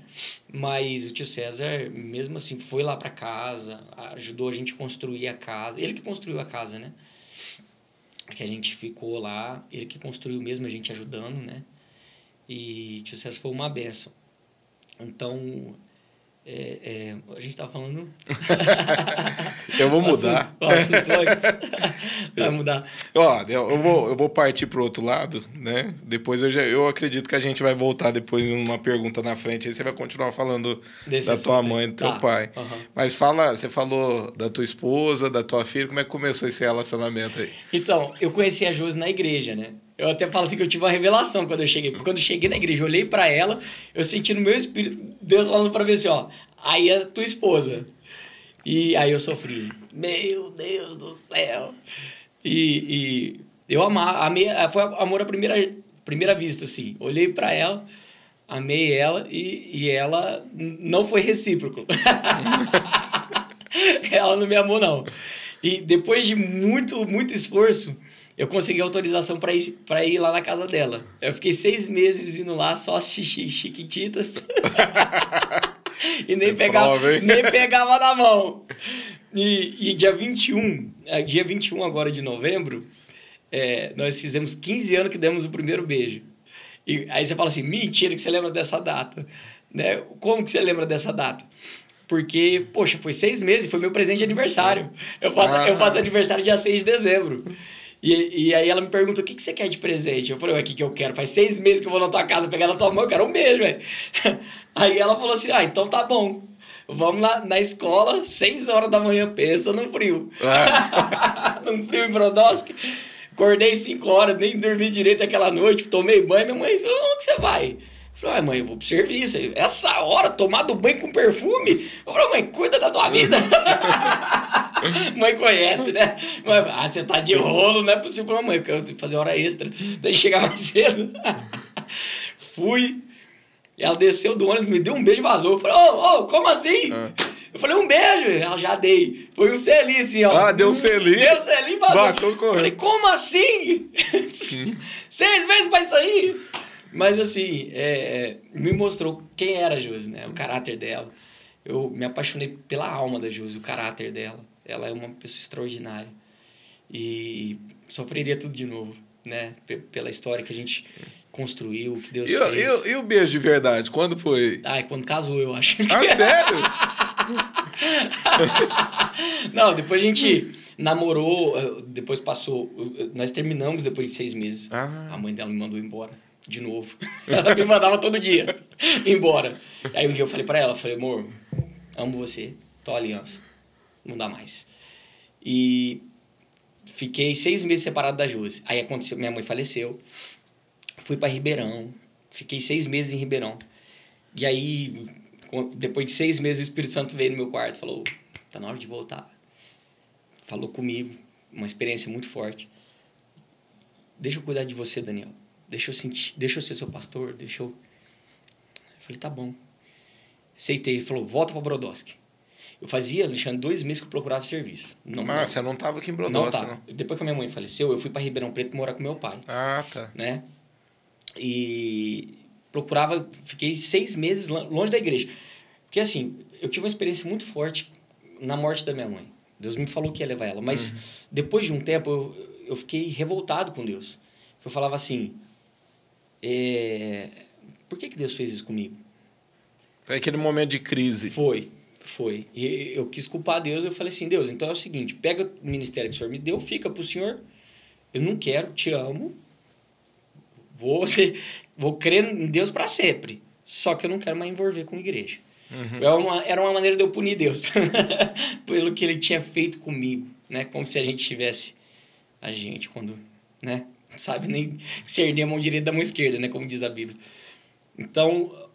Mas o tio César, mesmo assim, foi lá para casa, ajudou a gente a construir a casa. Ele que construiu a casa, né? Que a gente ficou lá, ele que construiu mesmo, a gente ajudando, né? E tio César foi uma benção. Então, é, é, a gente estava falando. eu vou mudar. O assunto, o assunto. Vai mudar. Ó, eu vou, eu vou partir para o outro lado, né? Depois eu, já, eu acredito que a gente vai voltar depois numa pergunta na frente. Aí você vai continuar falando Desse da tua mãe e do teu tá. pai. Uhum. Mas fala, você falou da tua esposa, da tua filha, como é que começou esse relacionamento aí? Então, eu conheci a Josi na igreja, né? Eu até falo assim que eu tive uma revelação quando eu cheguei. Quando eu cheguei na igreja, eu olhei para ela, eu senti no meu espírito Deus falando para mim assim, ó, aí é tua esposa. E aí eu sofri. Meu Deus do céu. E, e eu amar, amei, foi amor à primeira, primeira vista, assim. Olhei para ela, amei ela e, e ela não foi recíproco. ela não me amou, não. E depois de muito, muito esforço, eu consegui autorização para ir, pra ir lá na casa dela. Eu fiquei seis meses indo lá, só assistir Chiquititas. e nem, é pegava, prova, nem pegava na mão. E, e dia 21, é, dia 21 agora de novembro, é, nós fizemos 15 anos que demos o primeiro beijo. E aí você fala assim, mentira que você lembra dessa data. Né? Como que você lembra dessa data? Porque, poxa, foi seis meses, foi meu presente de aniversário. Eu faço, ah. eu faço aniversário dia 6 de dezembro. E, e aí ela me pergunta, o que, que você quer de presente? Eu falei, ué, o que, que eu quero? Faz seis meses que eu vou na tua casa pegar na tua mão, eu quero um beijo, velho. Aí ela falou assim, ah, então tá bom. Vamos na, na escola, seis horas da manhã, pensa no frio. É. num frio em Brodowski. Acordei cinco horas, nem dormi direito aquela noite, tomei banho. Minha mãe falou, onde você vai? Falei, ah, mãe, eu vou pro serviço. Essa hora, tomado banho com perfume? Eu falei, mãe, cuida da tua vida. mãe conhece, né? Mãe, ah, você tá de rolo, não é possível. Falei, mãe, eu quero fazer hora extra. Daí chegar mais cedo. Fui. Ela desceu do ônibus, me deu um beijo e vazou. Eu falei, ô, oh, ô, oh, como assim? Ah. Eu falei, um beijo. Ela já dei. Foi um selinho assim, ó. Ah, deu um selinho? Deu um selinho e vazou. Batou com Falei, como assim? Seis meses pra isso aí? Mas assim, é, é, me mostrou quem era a Josi, né? O caráter dela. Eu me apaixonei pela alma da Josi, o caráter dela. Ela é uma pessoa extraordinária. E sofreria tudo de novo, né? P pela história que a gente construiu, que Deus e, fez. E, e, o beijo de verdade? Quando foi? Ai, quando casou, eu acho. Ah, sério? Não, depois a gente namorou, eh, depois passou... Nós terminamos depois de seis meses. Ah. A mãe dela me mandou embora de novo. Ela me mandava todo dia embora. Aí um dia eu falei para ela, falei, amor, amo você, tua aliança, não dá mais. E fiquei seis meses separado da Josi. Aí aconteceu, minha mãe faleceu, fui para Ribeirão, fiquei seis meses em Ribeirão. E aí, depois de seis meses, o Espírito Santo veio no meu quarto, falou, tá na hora de voltar. Falou comigo, uma experiência muito forte. Deixa eu cuidar de você, Daniel Deixa eu, sentir, deixa eu ser seu pastor, deixa eu... eu falei, tá bom. Aceitei. Ele falou, volta para Brodowski. Eu fazia, Alexandre, dois meses que eu procurava serviço. Não, Mas você não estava aqui em Brodowski, não, tá. não? Depois que a minha mãe faleceu, eu fui para Ribeirão Preto morar com meu pai. Ah, tá. Né? E procurava, fiquei seis meses longe da igreja. Porque assim, eu tive uma experiência muito forte na morte da minha mãe. Deus me falou que ia levar ela. Mas uhum. depois de um tempo, eu, eu fiquei revoltado com Deus. Eu falava assim, é... Por que, que Deus fez isso comigo? Foi aquele momento de crise. Foi, foi. E eu quis culpar Deus, eu falei assim, Deus, então é o seguinte, pega o ministério que o Senhor me deu, fica para o Senhor, eu não quero, te amo, vou, ser, vou crer em Deus para sempre, só que eu não quero mais envolver com igreja. Uhum. Era, uma, era uma maneira de eu punir Deus, pelo que ele tinha feito comigo, né? Como se a gente tivesse, a gente, quando, né? Sabe nem discernir a mão direita da mão esquerda, né? Como diz a Bíblia. Então,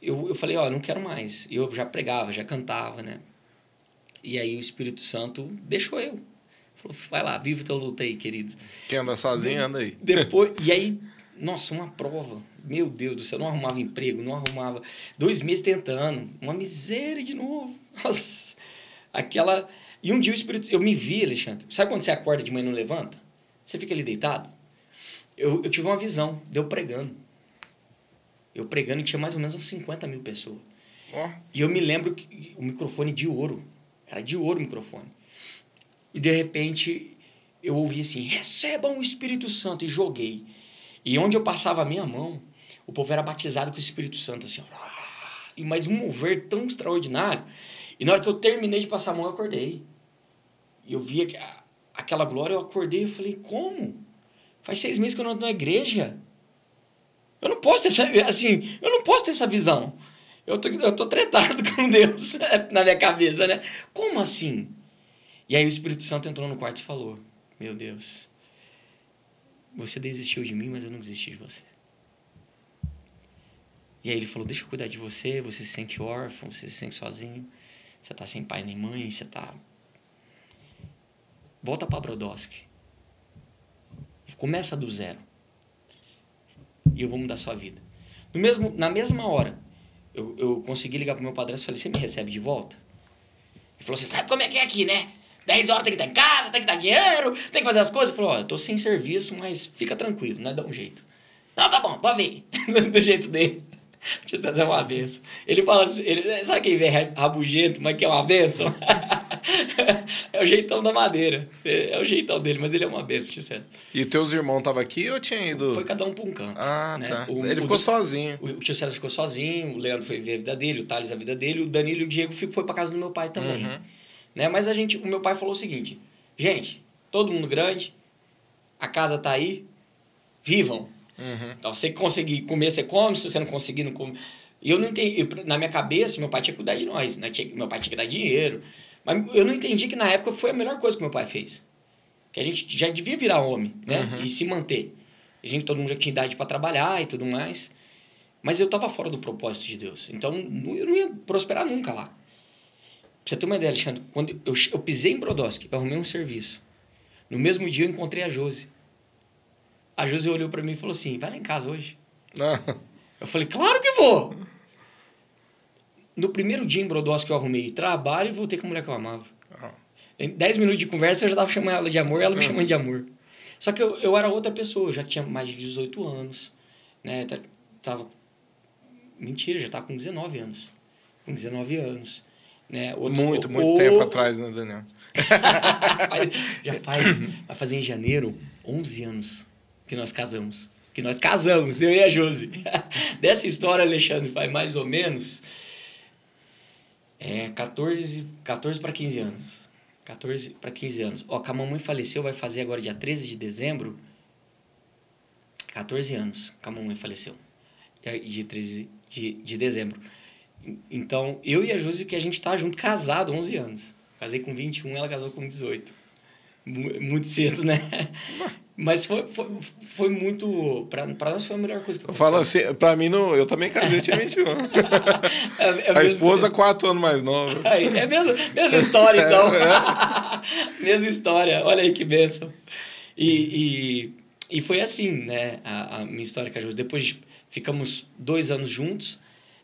eu, eu falei, ó, não quero mais. Eu já pregava, já cantava, né? E aí o Espírito Santo deixou eu. Falou, vai lá, vive teu luta aí, querido. Quem anda sozinho, anda aí. Depois, e aí, nossa, uma prova. Meu Deus do céu, não arrumava emprego, não arrumava. Dois meses tentando, uma miséria de novo. Nossa, aquela... E um dia o Espírito... Eu me vi, Alexandre. Sabe quando você acorda de manhã e não levanta? Você fica ali deitado? Eu, eu tive uma visão, deu pregando. Eu pregando e tinha mais ou menos uns 50 mil pessoas. Oh. E eu me lembro que o microfone de ouro. Era de ouro o microfone. E de repente eu ouvi assim: recebam o Espírito Santo. E joguei. E onde eu passava a minha mão, o povo era batizado com o Espírito Santo, assim. E mais um mover tão extraordinário. E na hora que eu terminei de passar a mão, eu acordei. E eu vi aquela glória, eu acordei e falei: como? Faz seis meses que eu não estou na igreja. Eu não posso ter essa, assim, eu não posso ter essa visão. Eu tô, eu tô tretado com Deus na minha cabeça, né? Como assim? E aí o Espírito Santo entrou no quarto e falou: Meu Deus, você desistiu de mim, mas eu não desisti de você. E aí ele falou: Deixa eu cuidar de você. Você se sente órfão, você se sente sozinho. Você tá sem pai nem mãe, você tá. Volta para Brodowski. Começa do zero. E eu vou mudar sua vida. No mesmo, na mesma hora, eu, eu consegui ligar pro meu padrasto e falei: Você me recebe de volta? Ele falou: Você sabe como é que é aqui, né? 10 horas tem que estar em casa, tem que dar dinheiro, tem que fazer as coisas. Ele falou: Ó, eu tô sem serviço, mas fica tranquilo, né? Dá um jeito. Não, tá bom, pode vir. do jeito dele. Eu fazer uma benção. Ele fala assim, ele, sabe quem vem rabugento, mas que é uma benção? é o jeitão da madeira. É, é, o jeitão dele, mas ele é uma benção, Tissé. E teus irmãos estavam aqui ou tinha ido? Foi cada um para um canto. Ah, né? tá. O, ele o, ficou o, sozinho. O, tio César ficou sozinho, o Leandro foi ver a vida dele, o Thales a vida dele, o Danilo e o Diego foi para casa do meu pai também. Uhum. Né? Mas a gente, o meu pai falou o seguinte: gente, todo mundo grande, a casa tá aí, vivam. Uhum. Então, se você conseguir comer, você come, se você não conseguir, não come. E eu não entendi, eu, na minha cabeça, meu pai tinha que cuidar de nós, né? Tinha, meu pai tinha que dar dinheiro. Mas eu não entendi que na época foi a melhor coisa que meu pai fez. Que a gente já devia virar homem, né? Uhum. E se manter. A gente, todo mundo já tinha idade para trabalhar e tudo mais. Mas eu estava fora do propósito de Deus. Então, eu não ia prosperar nunca lá. Pra você ter uma ideia, Alexandre, quando eu, eu pisei em Brodowski, eu arrumei um serviço. No mesmo dia eu encontrei a Josi. A Josi olhou para mim e falou assim: vai lá em casa hoje. Ah. Eu falei: claro que vou. No primeiro dia em Brodowski eu arrumei trabalho e voltei com a mulher que eu amava. Ah. Em 10 minutos de conversa eu já tava chamando ela de amor e ela me ah. chamando de amor. Só que eu, eu era outra pessoa, eu já tinha mais de 18 anos. Né? Tava. Mentira, já tava com 19 anos. Com 19 anos. Né? Outro, muito, muito o... tempo atrás, né, Daniel? já faz, vai fazer em janeiro 11 anos que nós casamos. Que nós casamos, eu e a Josi. Dessa história, Alexandre, faz mais ou menos é, 14, 14 para 15 anos. 14 para 15 anos. Ó, que a mamãe faleceu, vai fazer agora dia 13 de dezembro. 14 anos que a mamãe faleceu. De 13 de, de dezembro. Então, eu e a Josi, que a gente tá junto, casado 11 anos. Casei com 21, ela casou com 18. Muito cedo, né? Mas foi, foi, foi muito. Pra, pra nós foi a melhor coisa que eu falo assim, pra mim, não, eu também casei, eu tinha 21. é, é a esposa, quatro anos mais nova. É, é a mesma, mesma história, então. É, é. mesma história, olha aí que bênção. E, e, e foi assim, né? A, a minha história com a Júlia. Depois ficamos dois anos juntos,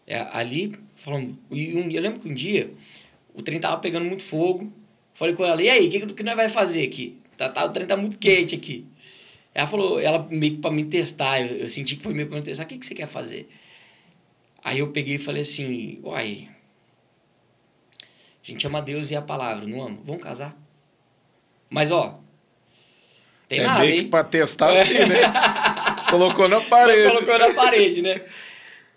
é, ali, falando. E um, eu lembro que um dia o trem tava pegando muito fogo. Falei com ela, e aí, o que, que nós vai fazer aqui? Tá, tá, o trem tá muito quente aqui. Ela falou, ela meio que pra me testar, eu, eu senti que foi meio pra me testar, o que, que você quer fazer? Aí eu peguei e falei assim, uai, a gente ama Deus e a palavra, não ama? Vamos casar? Mas, ó, tem é nada, meio hein? que pra testar assim, né? Colocou na parede. Colocou na parede, né?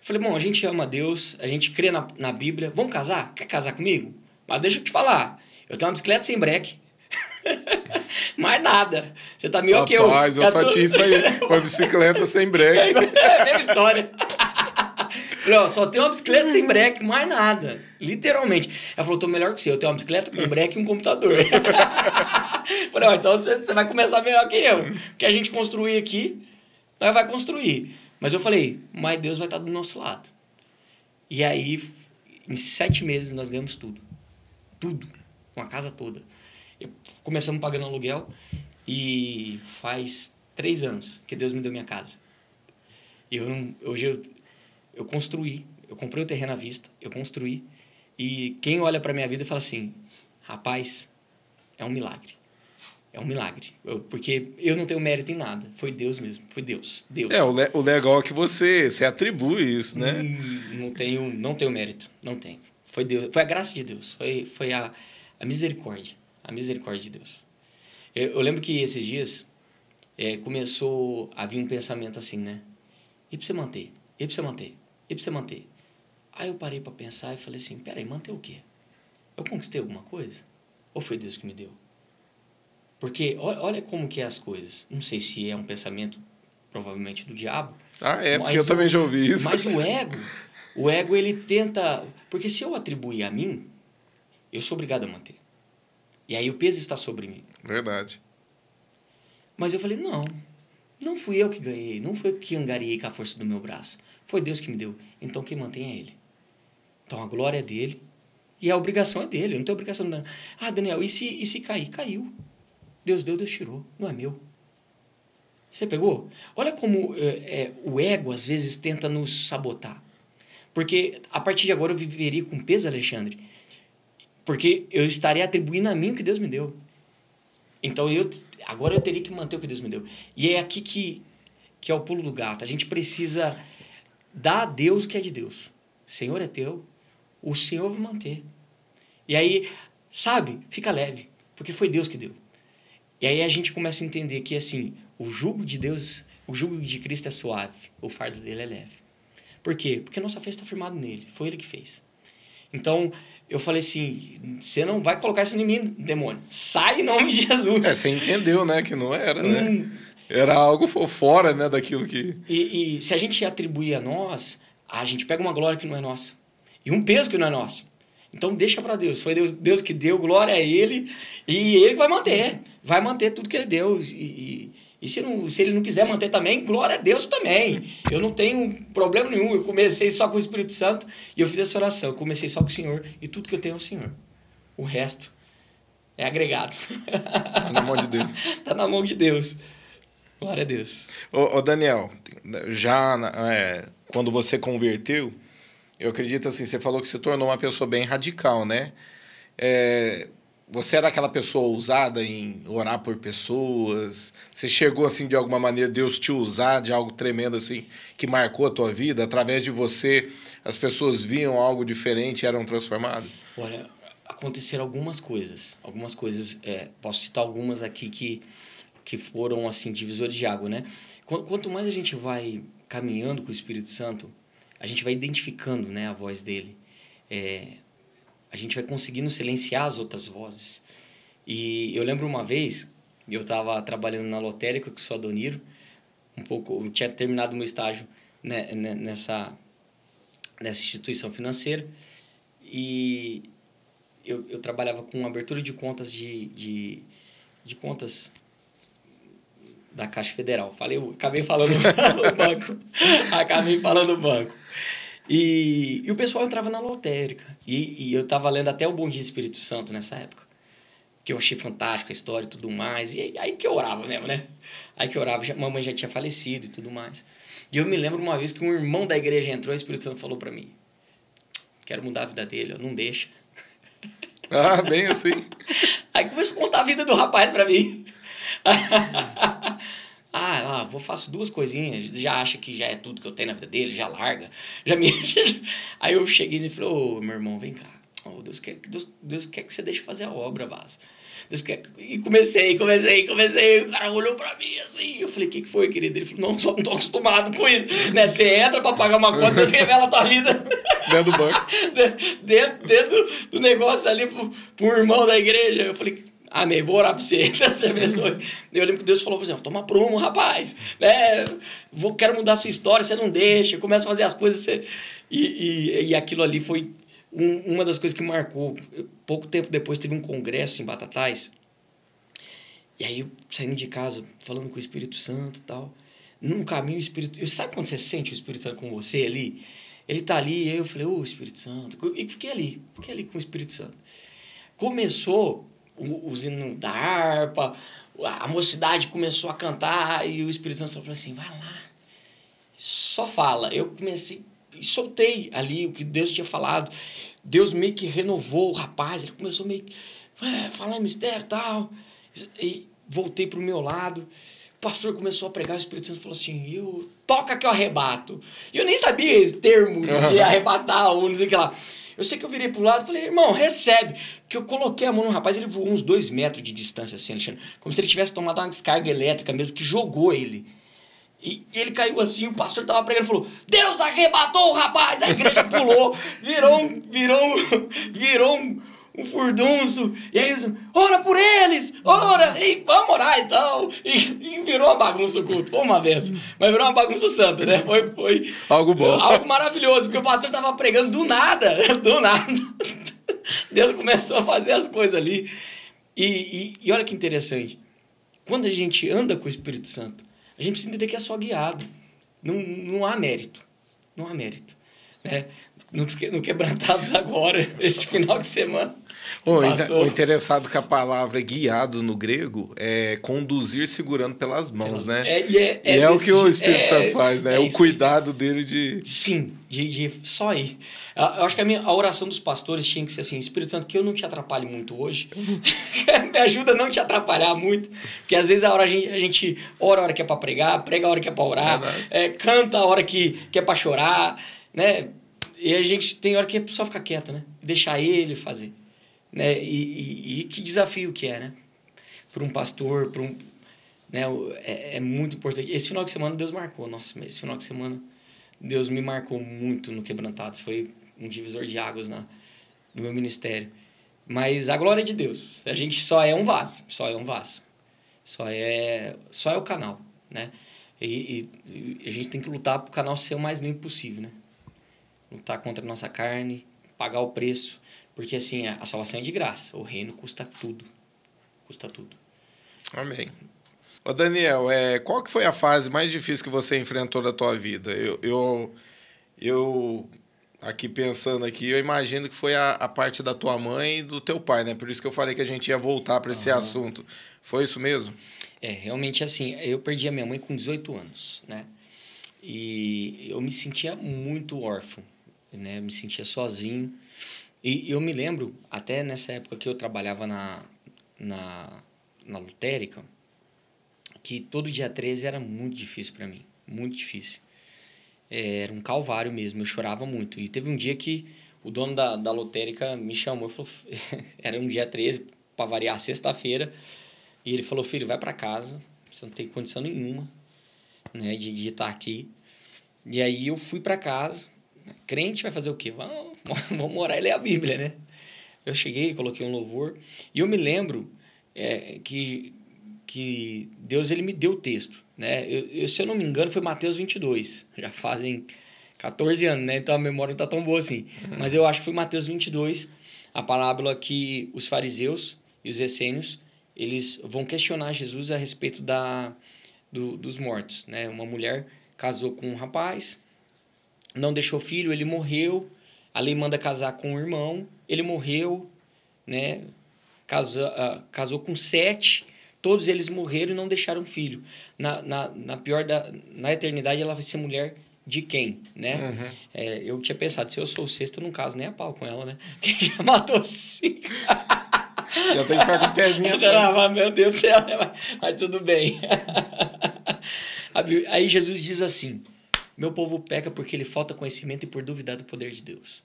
Falei, bom, a gente ama Deus, a gente crê na, na Bíblia, vamos casar? Quer casar comigo? Mas deixa eu te falar, eu tenho uma bicicleta sem breque, mais nada. Você tá meio Rapaz, que eu. Rapaz, eu só tinha isso aí. Uma bicicleta sem breque. É a mesma história. Falei, ó, só tem uma bicicleta sem breque, mais nada. Literalmente. Ela falou, tô melhor que você. Eu tenho uma bicicleta com breque e um computador. Falei, ó, então você, você vai começar melhor que eu. O que a gente construir aqui, nós vai construir. Mas eu falei, mas Deus vai estar do nosso lado. E aí, em sete meses, nós ganhamos tudo. Tudo. Com a casa toda começamos pagando aluguel e faz três anos que Deus me deu minha casa. E eu não, hoje eu, eu construí, eu comprei o terreno à vista, eu construí. E quem olha para minha vida fala assim: rapaz, é um milagre. é um milagre. Eu, porque eu não tenho mérito em nada. Foi Deus mesmo. Foi Deus. Deus. É, o, le o legal é que você, você atribui isso, né? Hum, não tenho, não tenho mérito. Não tenho. Foi Deus. Foi a graça de Deus. Foi, foi a, a misericórdia. A misericórdia de Deus. Eu, eu lembro que esses dias é, começou a vir um pensamento assim, né? E pra você manter? E pra você manter? E pra você manter? Aí eu parei para pensar e falei assim, peraí, manter o quê? Eu conquistei alguma coisa? Ou foi Deus que me deu? Porque olha como que é as coisas. Não sei se é um pensamento, provavelmente, do diabo. Ah, é, porque eu também já ouvi isso. Mas o ego, o ego, ele tenta... Porque se eu atribuir a mim, eu sou obrigado a manter. E aí o peso está sobre mim. Verdade. Mas eu falei, não, não fui eu que ganhei, não foi eu que angariei com a força do meu braço. Foi Deus que me deu. Então quem mantém é Ele. Então a glória é dele e a obrigação é dele. Eu não tenho obrigação de... Ah, Daniel, e se, e se cair? Caiu. Deus deu, Deus tirou. Não é meu. Você pegou? Olha como é, é, o ego às vezes tenta nos sabotar. Porque a partir de agora eu viveria com peso, Alexandre. Porque eu estaria atribuindo a mim o que Deus me deu. Então eu agora eu teria que manter o que Deus me deu. E é aqui que, que é o pulo do gato. A gente precisa dar a Deus o que é de Deus. O Senhor é teu, o Senhor vai manter. E aí, sabe, fica leve, porque foi Deus que deu. E aí a gente começa a entender que assim, o jugo de Deus, o jugo de Cristo é suave, o fardo dele é leve. Por quê? Porque nossa fé está firmada nele, foi ele que fez. Então, eu falei assim, você não vai colocar isso em mim, demônio. Sai em nome de Jesus. É, você entendeu, né, que não era, né? Hum. Era algo fora, né, daquilo que... E, e se a gente atribuir a nós, a gente pega uma glória que não é nossa. E um peso que não é nosso. Então deixa para Deus. Foi Deus, Deus que deu, glória a Ele. E Ele vai manter. Vai manter tudo que Ele deu. E, e, e se, não, se Ele não quiser manter também, glória a Deus também. Eu não tenho problema nenhum. Eu comecei só com o Espírito Santo e eu fiz essa oração. Eu comecei só com o Senhor. E tudo que eu tenho é o Senhor. O resto é agregado. Está na mão de Deus. Está na mão de Deus. Glória a Deus. Ô, ô Daniel, já é, quando você converteu, eu acredito assim, você falou que se tornou uma pessoa bem radical, né? É, você era aquela pessoa ousada em orar por pessoas? Você chegou assim de alguma maneira Deus te usar de algo tremendo assim que marcou a tua vida? Através de você as pessoas viam algo diferente eram transformadas? Olha, aconteceram algumas coisas, algumas coisas. É, posso citar algumas aqui que que foram assim divisores de água, né? Quanto mais a gente vai caminhando com o Espírito Santo, a gente vai identificando né, a voz dele. É, a gente vai conseguindo silenciar as outras vozes. E eu lembro uma vez, eu estava trabalhando na lotérica o seu Adoniro, um pouco, eu tinha terminado meu estágio né, né, nessa, nessa instituição financeira, e eu, eu trabalhava com abertura de contas de, de, de contas da Caixa Federal. Falei, acabei falando no banco. acabei falando no banco. E, e o pessoal entrava na lotérica. E, e eu estava lendo até o Bom Dia Espírito Santo nessa época. Que eu achei fantástico a história e tudo mais. E aí que eu orava mesmo, né? Aí que eu orava, já, mamãe já tinha falecido e tudo mais. E eu me lembro uma vez que um irmão da igreja entrou e o Espírito Santo falou para mim: Quero mudar a vida dele, ó, não deixa. Ah, bem assim. aí começou a contar a vida do rapaz para mim. Ah, ah, vou faço duas coisinhas, já acha que já é tudo que eu tenho na vida dele, já larga, já me... Aí eu cheguei e falei, ô, meu irmão, vem cá. Oh, Deus, quer, Deus, Deus quer que você deixe fazer a obra, Vaz. Deus quer... E comecei, comecei, comecei, o cara olhou pra mim assim, eu falei, o que, que foi, querido? Ele falou, não, só não tô acostumado com isso. Né? Você entra pra pagar uma conta, Deus revela a tua vida. Dentro do banco. dentro, dentro do negócio ali pro, pro irmão da igreja. Eu falei, Amém. Vou orar para você. Você abençoe. Eu lembro que Deus falou você, toma prumo, rapaz. É, vou, quero mudar a sua história, você não deixa. Começa a fazer as coisas. Você... E, e, e aquilo ali foi um, uma das coisas que marcou. Pouco tempo depois teve um congresso em Batatais. E aí, saindo de casa, falando com o Espírito Santo e tal. Num caminho, o Espírito... Sabe quando você sente o Espírito Santo com você ali? Ele tá ali, e aí eu falei, ô oh, Espírito Santo. E fiquei ali, fiquei ali com o Espírito Santo. Começou os hinos da harpa, a mocidade começou a cantar e o Espírito Santo falou assim: vai lá, só fala. Eu comecei e soltei ali o que Deus tinha falado. Deus meio que renovou o rapaz, ele começou meio que é, falar em mistério e tal. E, voltei pro meu lado. O pastor começou a pregar, o Espírito Santo falou assim: eu toca que eu arrebato. E eu nem sabia esse termo de arrebatar ou não sei o que lá. Eu sei que eu virei pro lado e falei, irmão, recebe. Que eu coloquei a mão no rapaz, ele voou uns dois metros de distância, assim, Alexandre. Como se ele tivesse tomado uma descarga elétrica mesmo, que jogou ele. E ele caiu assim, o pastor tava pregando e falou: Deus arrebatou o rapaz! A igreja pulou, virou um. Virou um. Virou um, um furdunço. E aí eles, ora por eles! Ora! E vamos orar então! E, e virou uma bagunça o culto. Uma vez. Mas virou uma bagunça santa, né? Foi, foi. Algo bom. Algo maravilhoso, porque o pastor tava pregando do nada. Do nada. Deus começou a fazer as coisas ali. E, e, e olha que interessante. Quando a gente anda com o Espírito Santo, a gente precisa entender que é só guiado. Não, não há mérito. Não há mérito. Né? No Quebrantados agora, esse final de semana. Oh, o interessado que a palavra guiado no grego é conduzir segurando pelas mãos, né? É, e é, é, e é o que o Espírito é, Santo faz, né? É o cuidado dele de. Sim, de, de só ir. Eu acho que a, minha, a oração dos pastores tinha que ser assim: Espírito Santo, que eu não te atrapalhe muito hoje. Me ajuda a não te atrapalhar muito. Porque às vezes a, hora a, gente, a gente ora a hora que é para pregar, prega a hora que é para orar, é, canta a hora que, que é para chorar, né? E a gente tem hora que é só ficar quieto, né? Deixar ele fazer. Né? E, e, e que desafio que é, né? Para um pastor, para um. Né? É, é muito importante. Esse final de semana Deus marcou. Nossa, esse final de semana Deus me marcou muito no Quebrantados. Foi um divisor de águas na, no meu ministério. Mas a glória é de Deus. A gente só é um vaso, só é um vaso. Só é, só é o canal, né? E, e, e a gente tem que lutar para o canal ser o mais limpo possível, né? Lutar contra a nossa carne, pagar o preço. Porque, assim, a, salvação é de graça. O reino custa tudo. Custa tudo. Amém. Ô Daniel, é, qual que foi a fase mais difícil que você enfrentou na tua vida? Eu, eu, eu aqui pensando aqui, eu imagino que foi a, a, parte da tua mãe e do teu pai, né? Por isso que eu falei que a gente ia voltar para esse uhum. assunto. Foi isso mesmo? É, realmente assim, eu perdi a minha mãe com 18 anos, né? E eu me sentia muito órfão, né? Eu me sentia sozinho. E eu me lembro, até nessa época que eu trabalhava na, na, na lotérica, que todo dia 13 era muito difícil para mim, muito difícil. É, era um calvário mesmo, eu chorava muito. E teve um dia que o dono da, da lotérica me chamou falou: era um dia 13, para variar, sexta-feira, e ele falou: filho, vai para casa, você não tem condição nenhuma né, de, estar aqui. E aí eu fui para casa, crente vai fazer o quê? Vamos, vamos orar e ler a Bíblia, né? Eu cheguei, coloquei um louvor, e eu me lembro é, que, que Deus ele me deu o texto. Né? Eu, eu, se eu não me engano, foi Mateus 22. Já fazem 14 anos, né? Então a memória não está tão boa assim. Uhum. Mas eu acho que foi Mateus 22, a parábola que os fariseus e os essênios eles vão questionar Jesus a respeito da, do, dos mortos. Né? Uma mulher casou com um rapaz, não deixou filho, ele morreu. A lei manda casar com um irmão, ele morreu, né? Casou, uh, casou com sete Todos eles morreram e não deixaram filho. Na, na, na pior da, na eternidade, ela vai ser mulher de quem, né? Uhum. É, eu tinha pensado, se eu sou o sexto, eu não caso nem a pau com ela, né? Quem já matou cinco. Já tem que ficar com o pezinho já, Meu Deus do céu, né? mas, mas tudo bem. Aí Jesus diz assim, meu povo peca porque ele falta conhecimento e por duvidar do poder de Deus.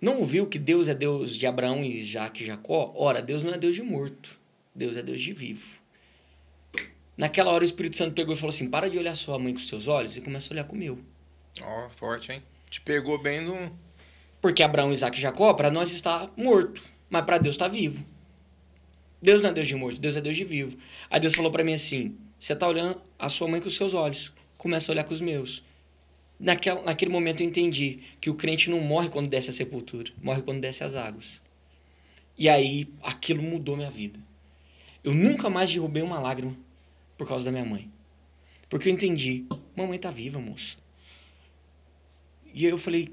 Não ouviu que Deus é Deus de Abraão, Isaac e Jacó? Ora, Deus não é Deus de morto. Deus é Deus de vivo. Naquela hora o Espírito Santo pegou e falou assim: para de olhar sua mãe com os seus olhos e começa a olhar com o meu. Ó, oh, forte, hein? Te pegou bem no. Porque Abraão, Isaac e Jacó, para nós está morto, mas para Deus está vivo. Deus não é Deus de morto, Deus é Deus de vivo. Aí Deus falou para mim assim: você está olhando a sua mãe com os seus olhos, começa a olhar com os meus. Naquela, naquele momento eu entendi que o crente não morre quando desce a sepultura, morre quando desce as águas. E aí aquilo mudou minha vida. Eu nunca mais derrubei uma lágrima por causa da minha mãe. Porque eu entendi, mamãe tá viva, moço. E aí eu falei,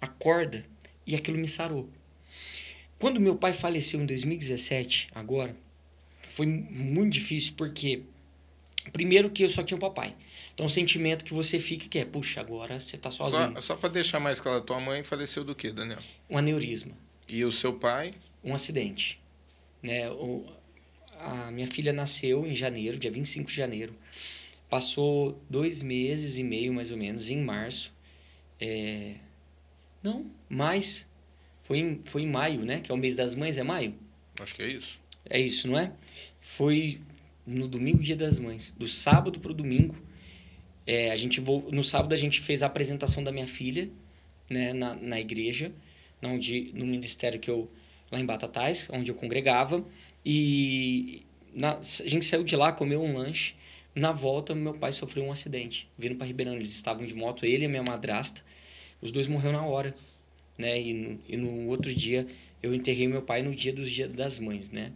acorda. E aquilo me sarou. Quando meu pai faleceu em 2017, agora, foi muito difícil porque primeiro que eu só tinha um papai. Então o sentimento que você fica que é, puxa, agora você tá sozinho. Só, só para deixar mais claro, tua mãe faleceu do que, Daniel? Um aneurisma. E o seu pai? Um acidente Né? O, a minha filha nasceu em janeiro, dia 25 de janeiro. Passou dois meses e meio, mais ou menos, em março. É... Não, mais. Foi em, foi em maio, né? Que é o mês das mães, é maio? Acho que é isso. É isso, não é? Foi no domingo, dia das mães. Do sábado pro domingo. É, a gente no sábado a gente fez a apresentação da minha filha né, na, na igreja, onde, no ministério que eu lá em Batatais, onde eu congregava. E na, a gente saiu de lá, comeu um lanche. Na volta, meu pai sofreu um acidente, vindo para Ribeirão. Eles estavam de moto, ele e a minha madrasta. Os dois morreram na hora, né? E no, e no outro dia, eu enterrei meu pai no dia dos Dia das Mães, né?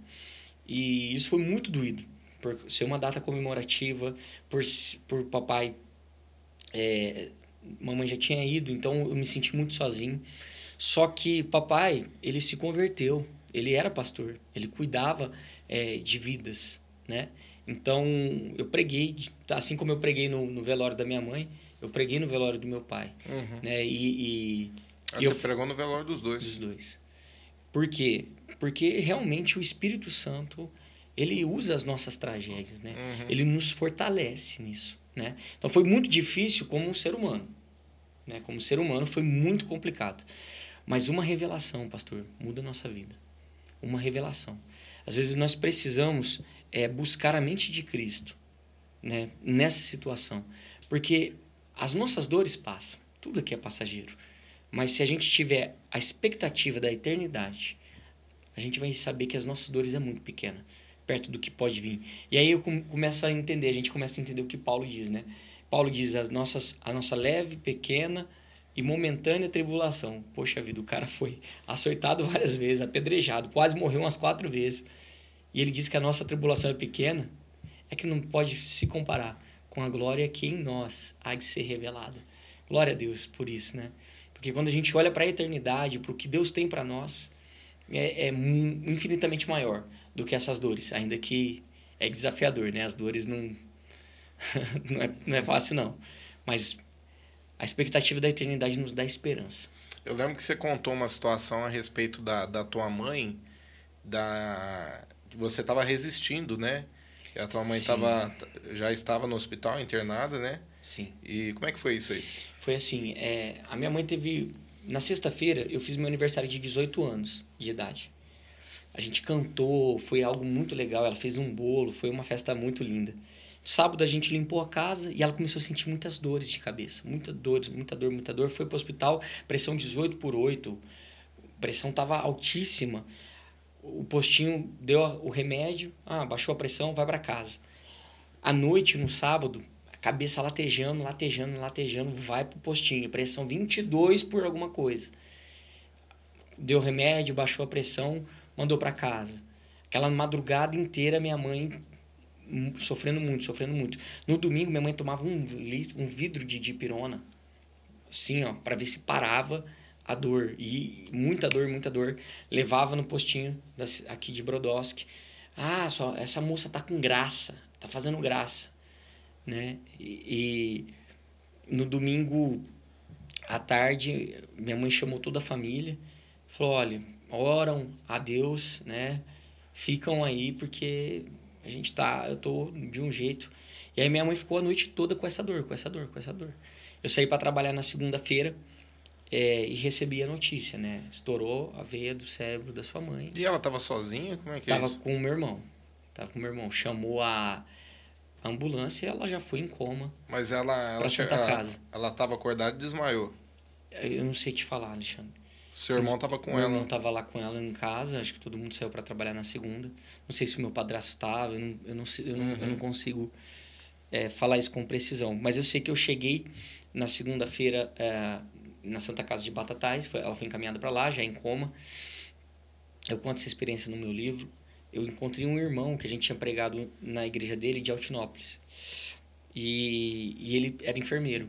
E isso foi muito doído, por ser uma data comemorativa, por, por papai... É, mamãe já tinha ido, então eu me senti muito sozinho. Só que papai, ele se converteu, ele era pastor, ele cuidava é, de vidas, né? Então, eu preguei, assim como eu preguei no, no, velório da minha mãe, eu preguei no velório do meu pai, uhum. né? E, e, ah, e você eu, pregou no velório dos dois. Dos dois. Por quê? Porque realmente o Espírito Santo, ele usa as nossas tragédias, né? Uhum. Ele nos fortalece nisso, né? Então, foi muito difícil como um ser humano, né? Como ser humano foi muito complicado. Mas uma revelação, pastor, muda a nossa vida uma revelação. Às vezes nós precisamos é, buscar a mente de Cristo né, nessa situação. Porque as nossas dores passam, tudo aqui é passageiro. Mas se a gente tiver a expectativa da eternidade, a gente vai saber que as nossas dores é muito pequena, perto do que pode vir. E aí eu começo a entender, a gente começa a entender o que Paulo diz, né? Paulo diz as nossas, a nossa leve, pequena e momentânea tribulação. Poxa vida, o cara foi açoitado várias vezes, apedrejado, quase morreu umas quatro vezes. E ele diz que a nossa tribulação é pequena, é que não pode se comparar com a glória que em nós há de ser revelada. Glória a Deus por isso, né? Porque quando a gente olha para a eternidade, para o que Deus tem para nós, é, é infinitamente maior do que essas dores, ainda que é desafiador, né? As dores não, não, é, não é fácil, não. Mas a expectativa da eternidade nos dá esperança. Eu lembro que você contou uma situação a respeito da, da tua mãe, da você estava resistindo, né? E a tua mãe tava, já estava no hospital, internada, né? Sim. E como é que foi isso aí? Foi assim, é, a minha mãe teve... Na sexta-feira, eu fiz meu aniversário de 18 anos de idade. A gente cantou, foi algo muito legal. Ela fez um bolo, foi uma festa muito linda. Sábado a gente limpou a casa e ela começou a sentir muitas dores de cabeça. Muita dor, muita dor, muita dor. Foi para o hospital, pressão 18 por 8. pressão estava altíssima. O postinho deu o remédio, ah, baixou a pressão, vai para casa. À noite, no sábado, a cabeça latejando, latejando, latejando, vai pro postinho. Pressão 22 por alguma coisa. Deu remédio, baixou a pressão, mandou para casa. Aquela madrugada inteira, minha mãe sofrendo muito, sofrendo muito. No domingo, minha mãe tomava um, um vidro de dipirona, assim, ó, para ver se parava a dor. E muita dor, muita dor. Levava no postinho das, aqui de Brodowski. Ah, só, essa moça tá com graça, tá fazendo graça, né? E, e no domingo à tarde, minha mãe chamou toda a família, falou: olha, oram a Deus, né? Ficam aí porque a gente tá, eu tô de um jeito. E aí minha mãe ficou a noite toda com essa dor, com essa dor, com essa dor. Eu saí para trabalhar na segunda-feira é, e recebi a notícia, né? Estourou a veia do cérebro da sua mãe. E ela tava sozinha? Como é que é tava é isso? com o meu irmão. Tava com o meu irmão. Chamou a, ambulância e ela já foi em coma. Mas ela... ela ela, Casa. Ela tava acordada e desmaiou. Eu não sei te falar, Alexandre. Seu irmão estava com meu ela? Meu irmão estava lá com ela em casa, acho que todo mundo saiu para trabalhar na segunda. Não sei se o meu padrasto estava, eu não, eu não, eu não, uhum. eu não consigo é, falar isso com precisão. Mas eu sei que eu cheguei na segunda-feira é, na Santa Casa de Batatais, foi, ela foi encaminhada para lá, já em coma. Eu conto essa experiência no meu livro. Eu encontrei um irmão que a gente tinha pregado na igreja dele de Altinópolis. E, e ele era enfermeiro.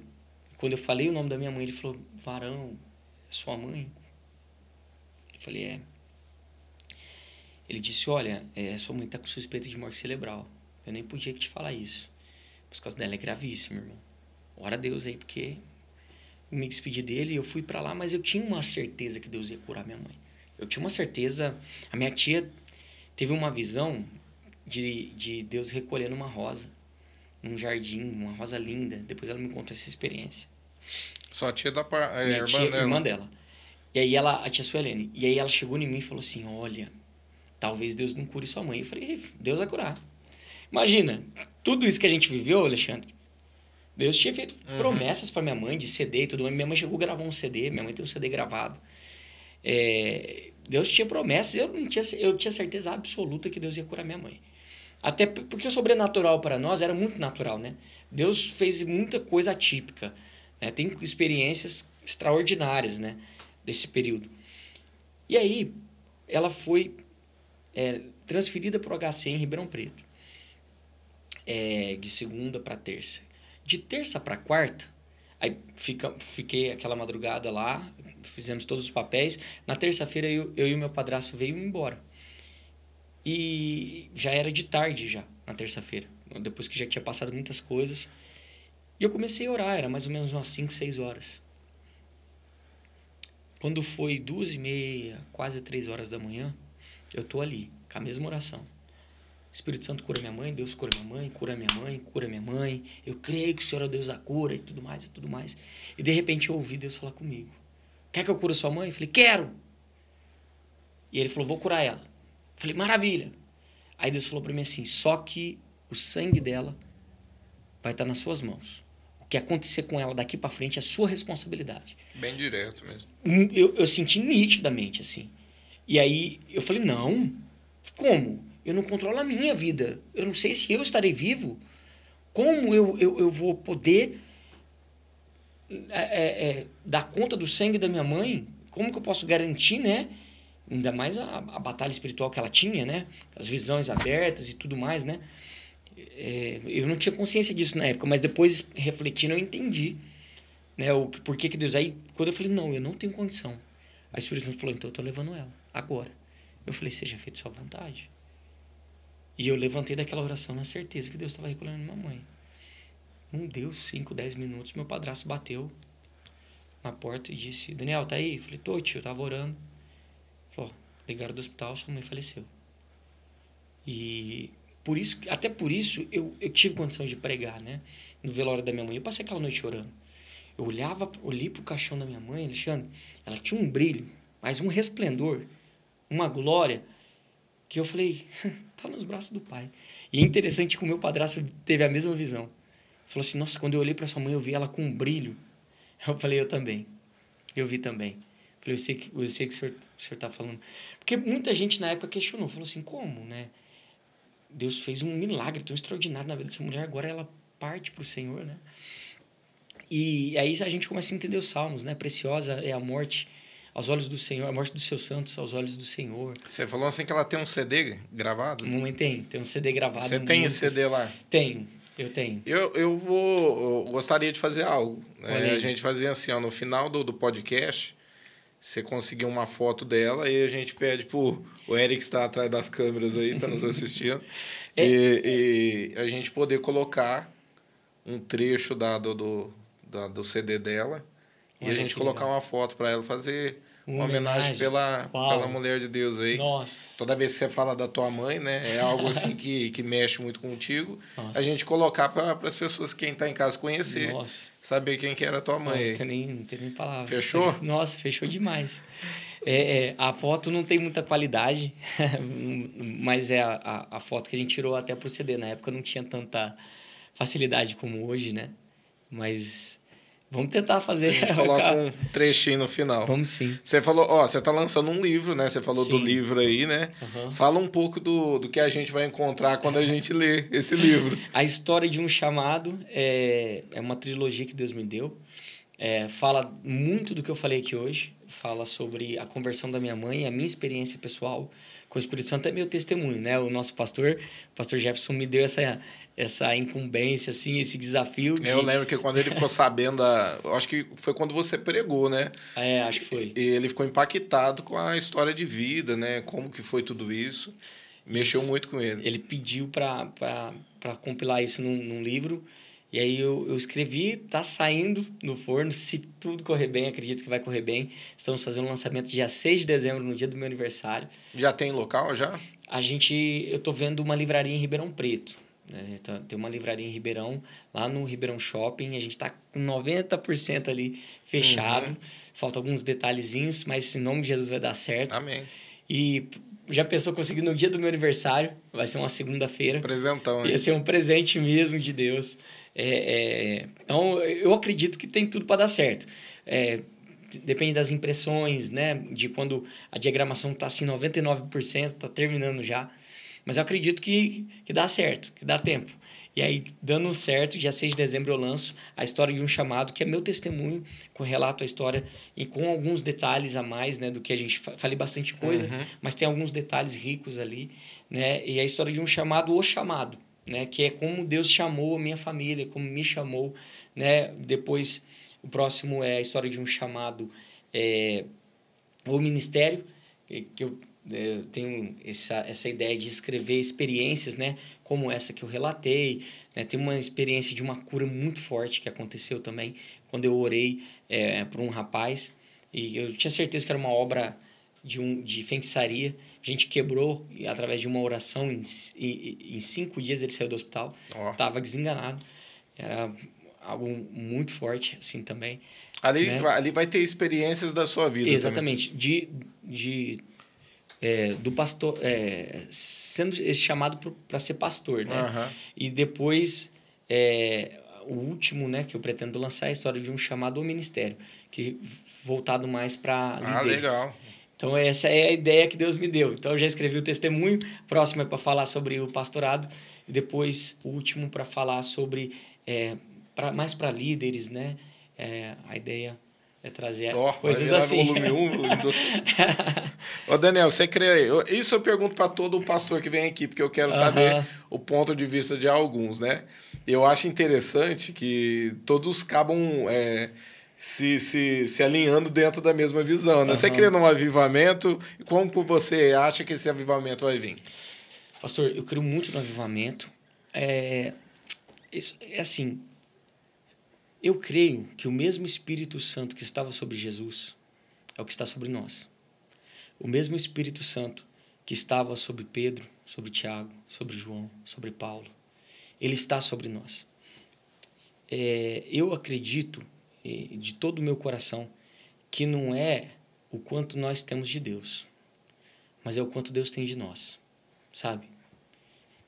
Quando eu falei o nome da minha mãe, ele falou: Varão, é sua mãe? Falei, é. Ele disse, olha, é, sua mãe tá com suspeita de morte cerebral. Eu nem podia te falar isso. Por causa dela é gravíssimo, irmão. Ora a Deus aí, porque eu me despedi dele eu fui para lá, mas eu tinha uma certeza que Deus ia curar minha mãe. Eu tinha uma certeza. A minha tia teve uma visão de, de Deus recolhendo uma rosa num jardim, uma rosa linda. Depois ela me contou essa experiência. Sua tia da é, Minha irmã, tia, dela. irmã dela. E aí ela, a tia Suelene, e aí ela chegou em mim e falou assim: "Olha, talvez Deus não cure sua mãe". Eu falei: "Deus vai curar". Imagina, tudo isso que a gente viveu, Alexandre. Deus tinha feito uhum. promessas para minha mãe de CD e tudo. Minha mãe chegou a gravar um CD, minha mãe tem um CD gravado. É, Deus tinha promessas, eu não tinha, eu tinha certeza absoluta que Deus ia curar minha mãe. Até porque o sobrenatural para nós era muito natural, né? Deus fez muita coisa atípica. Né? Tem experiências extraordinárias, né? Desse período. E aí, ela foi é, transferida para o HC em Ribeirão Preto. É, de segunda para terça. De terça para quarta, aí fica, fiquei aquela madrugada lá, fizemos todos os papéis. Na terça-feira, eu, eu e o meu padrasto veio embora. E já era de tarde já, na terça-feira. Depois que já tinha passado muitas coisas. E eu comecei a orar, era mais ou menos umas 5, 6 horas. Quando foi duas e meia, quase três horas da manhã, eu tô ali, com a mesma oração. Espírito Santo cura minha mãe, Deus cura minha mãe, cura minha mãe, cura minha mãe. Eu creio que o Senhor é Deus da cura e tudo mais e tudo mais. E de repente eu ouvi Deus falar comigo. Quer que eu cure sua mãe? Eu falei, quero. E ele falou, vou curar ela. Falei, maravilha. Aí Deus falou para mim assim: só que o sangue dela vai estar tá nas suas mãos. Que acontecer com ela daqui para frente é sua responsabilidade. Bem direto mesmo. Eu, eu senti nitidamente assim. E aí eu falei: não, como? Eu não controlo a minha vida. Eu não sei se eu estarei vivo. Como eu, eu, eu vou poder é, é, é, dar conta do sangue da minha mãe? Como que eu posso garantir, né? ainda mais a, a batalha espiritual que ela tinha, né? As visões abertas e tudo mais, né? É, eu não tinha consciência disso na época, mas depois refletindo eu entendi, né? O por que Deus aí quando eu falei não, eu não tenho condição. O Espírito Santo falou então eu tô levando ela agora. Eu falei seja feita sua vontade. E eu levantei daquela oração na certeza que Deus estava recolhendo minha mãe. Não deu 5, 10 minutos, meu padrasto bateu na porta e disse: Daniel, tá aí? Eu falei: tô, tio, eu tava orando. Falou, ligaram do hospital, sua mãe faleceu. E por isso, até por isso, eu, eu tive condição de pregar, né? No velório da minha mãe. Eu passei aquela noite chorando. Eu olhava, olhei pro caixão da minha mãe, Alexandre, ela tinha um brilho, mas um resplendor, uma glória, que eu falei, tá nos braços do pai. E é interessante que o meu padrasto teve a mesma visão. Falou assim, nossa, quando eu olhei para sua mãe, eu vi ela com um brilho. Eu falei, eu também. Eu vi também. Falei, eu sei que, eu sei que o senhor está falando. Porque muita gente na época questionou, falou assim, como, né? Deus fez um milagre tão extraordinário na vida dessa mulher, agora ela parte para o Senhor, né? E aí a gente começa a entender os salmos, né? Preciosa é a morte aos olhos do Senhor, a morte dos seus santos aos olhos do Senhor. Você falou assim que ela tem um CD gravado? Mamãe tem, tem um CD gravado. Você tem esse CD lá? Tenho, eu tenho. Eu, eu vou, eu gostaria de fazer algo. Né? A gente fazia assim, ó, no final do, do podcast, você conseguir uma foto dela e a gente pede pro o Eric está atrás das câmeras aí, está nos assistindo, é. e, e, a gente poder colocar um trecho da, do, do, da, do CD dela e a gente colocar uma foto para ela fazer uma homenagem, pela, pela mulher de Deus aí. Nossa. Toda vez que você fala da tua mãe, né? É algo assim que, que mexe muito contigo. Nossa. A gente colocar para as pessoas, quem está em casa, conhecer. Nossa. Saber quem que era a tua mãe. Nossa, não tem nem, não tem nem palavras. Fechou? Nossa, fechou demais. É, é, a foto não tem muita qualidade, mas é a, a, a, foto que a gente tirou até por CD. Na época não tinha tanta facilidade como hoje, né? Mas Vamos tentar fazer. A gente coloca um trechinho no final. Vamos sim. Você falou, ó, você está lançando um livro, né? Você falou sim. do livro aí, né? Uhum. Fala um pouco do, do que a gente vai encontrar quando a gente lê esse livro. a história de um chamado é, é uma trilogia que Deus me deu. É, fala muito do que eu falei aqui hoje. Fala sobre a conversão da minha mãe, a minha experiência pessoal com o Espírito Santo é meu testemunho, né? O nosso pastor, o pastor Jefferson, me deu essa essa incumbência, assim, esse desafio. De... Eu lembro que quando ele ficou sabendo, a... acho que foi quando você pregou, né? É, acho que foi. E ele ficou impactado com a história de vida, né? Como que foi tudo isso. Mexeu isso. muito com ele. Ele pediu para compilar isso num, num livro. E aí eu, eu escrevi, tá saindo no forno. Se tudo correr bem, acredito que vai correr bem. Estamos fazendo o um lançamento dia 6 de dezembro, no dia do meu aniversário. Já tem local já? a gente, eu tô vendo uma livraria em Ribeirão Preto. Né? Tem uma livraria em Ribeirão, lá no Ribeirão Shopping. A gente está com 90% ali fechado. Uhum. Faltam alguns detalhezinhos, mas em nome de Jesus vai dar certo. Amém. E já pensou conseguir no dia do meu aniversário? Vai ser uma segunda-feira. Presentão, hein? Ia ser um presente mesmo de Deus. É, é, então, eu acredito que tem tudo para dar certo. É, depende das impressões, né? De quando a diagramação está assim 99%, está terminando já. Mas eu acredito que, que dá certo, que dá tempo. E aí, dando certo, dia 6 de dezembro eu lanço a história de um chamado, que é meu testemunho, com relato a história e com alguns detalhes a mais, né, do que a gente falei bastante coisa, uhum. mas tem alguns detalhes ricos ali, né? E a história de um chamado, o chamado, né, que é como Deus chamou a minha família, como me chamou, né? Depois o próximo é a história de um chamado é, o ministério, que eu eu tenho essa, essa ideia de escrever experiências, né? Como essa que eu relatei. Né? Tem uma experiência de uma cura muito forte que aconteceu também quando eu orei é, por um rapaz. E eu tinha certeza que era uma obra de, um, de feitiçaria. A gente quebrou através de uma oração. Em, em, em cinco dias ele saiu do hospital. Oh. Tava desenganado. Era algo muito forte, assim, também. Ali, né? ali vai ter experiências da sua vida Exatamente. Também. De, de é, do pastor, é, sendo chamado para ser pastor, né? Uhum. E depois, é, o último, né, que eu pretendo lançar é a história de um chamado ao ministério, que voltado mais para ah, líderes. Legal. Então, essa é a ideia que Deus me deu. Então, eu já escrevi o testemunho, próximo é para falar sobre o pastorado, e depois o último para falar sobre, é, pra, mais para líderes, né? É, a ideia é trazer oh, coisas assim. Volume 1, volume 2. Ô, Daniel, você crê. Isso eu pergunto para todo pastor que vem aqui, porque eu quero saber uh -huh. o ponto de vista de alguns, né? Eu acho interessante que todos acabam é, se, se, se alinhando dentro da mesma visão, né? Você crê num avivamento? Como você acha que esse avivamento vai vir? Pastor, eu creio muito no avivamento. É, isso, é assim, eu creio que o mesmo Espírito Santo que estava sobre Jesus é o que está sobre nós. O mesmo Espírito Santo que estava sobre Pedro, sobre Tiago, sobre João, sobre Paulo, ele está sobre nós. É, eu acredito de todo o meu coração que não é o quanto nós temos de Deus, mas é o quanto Deus tem de nós, sabe?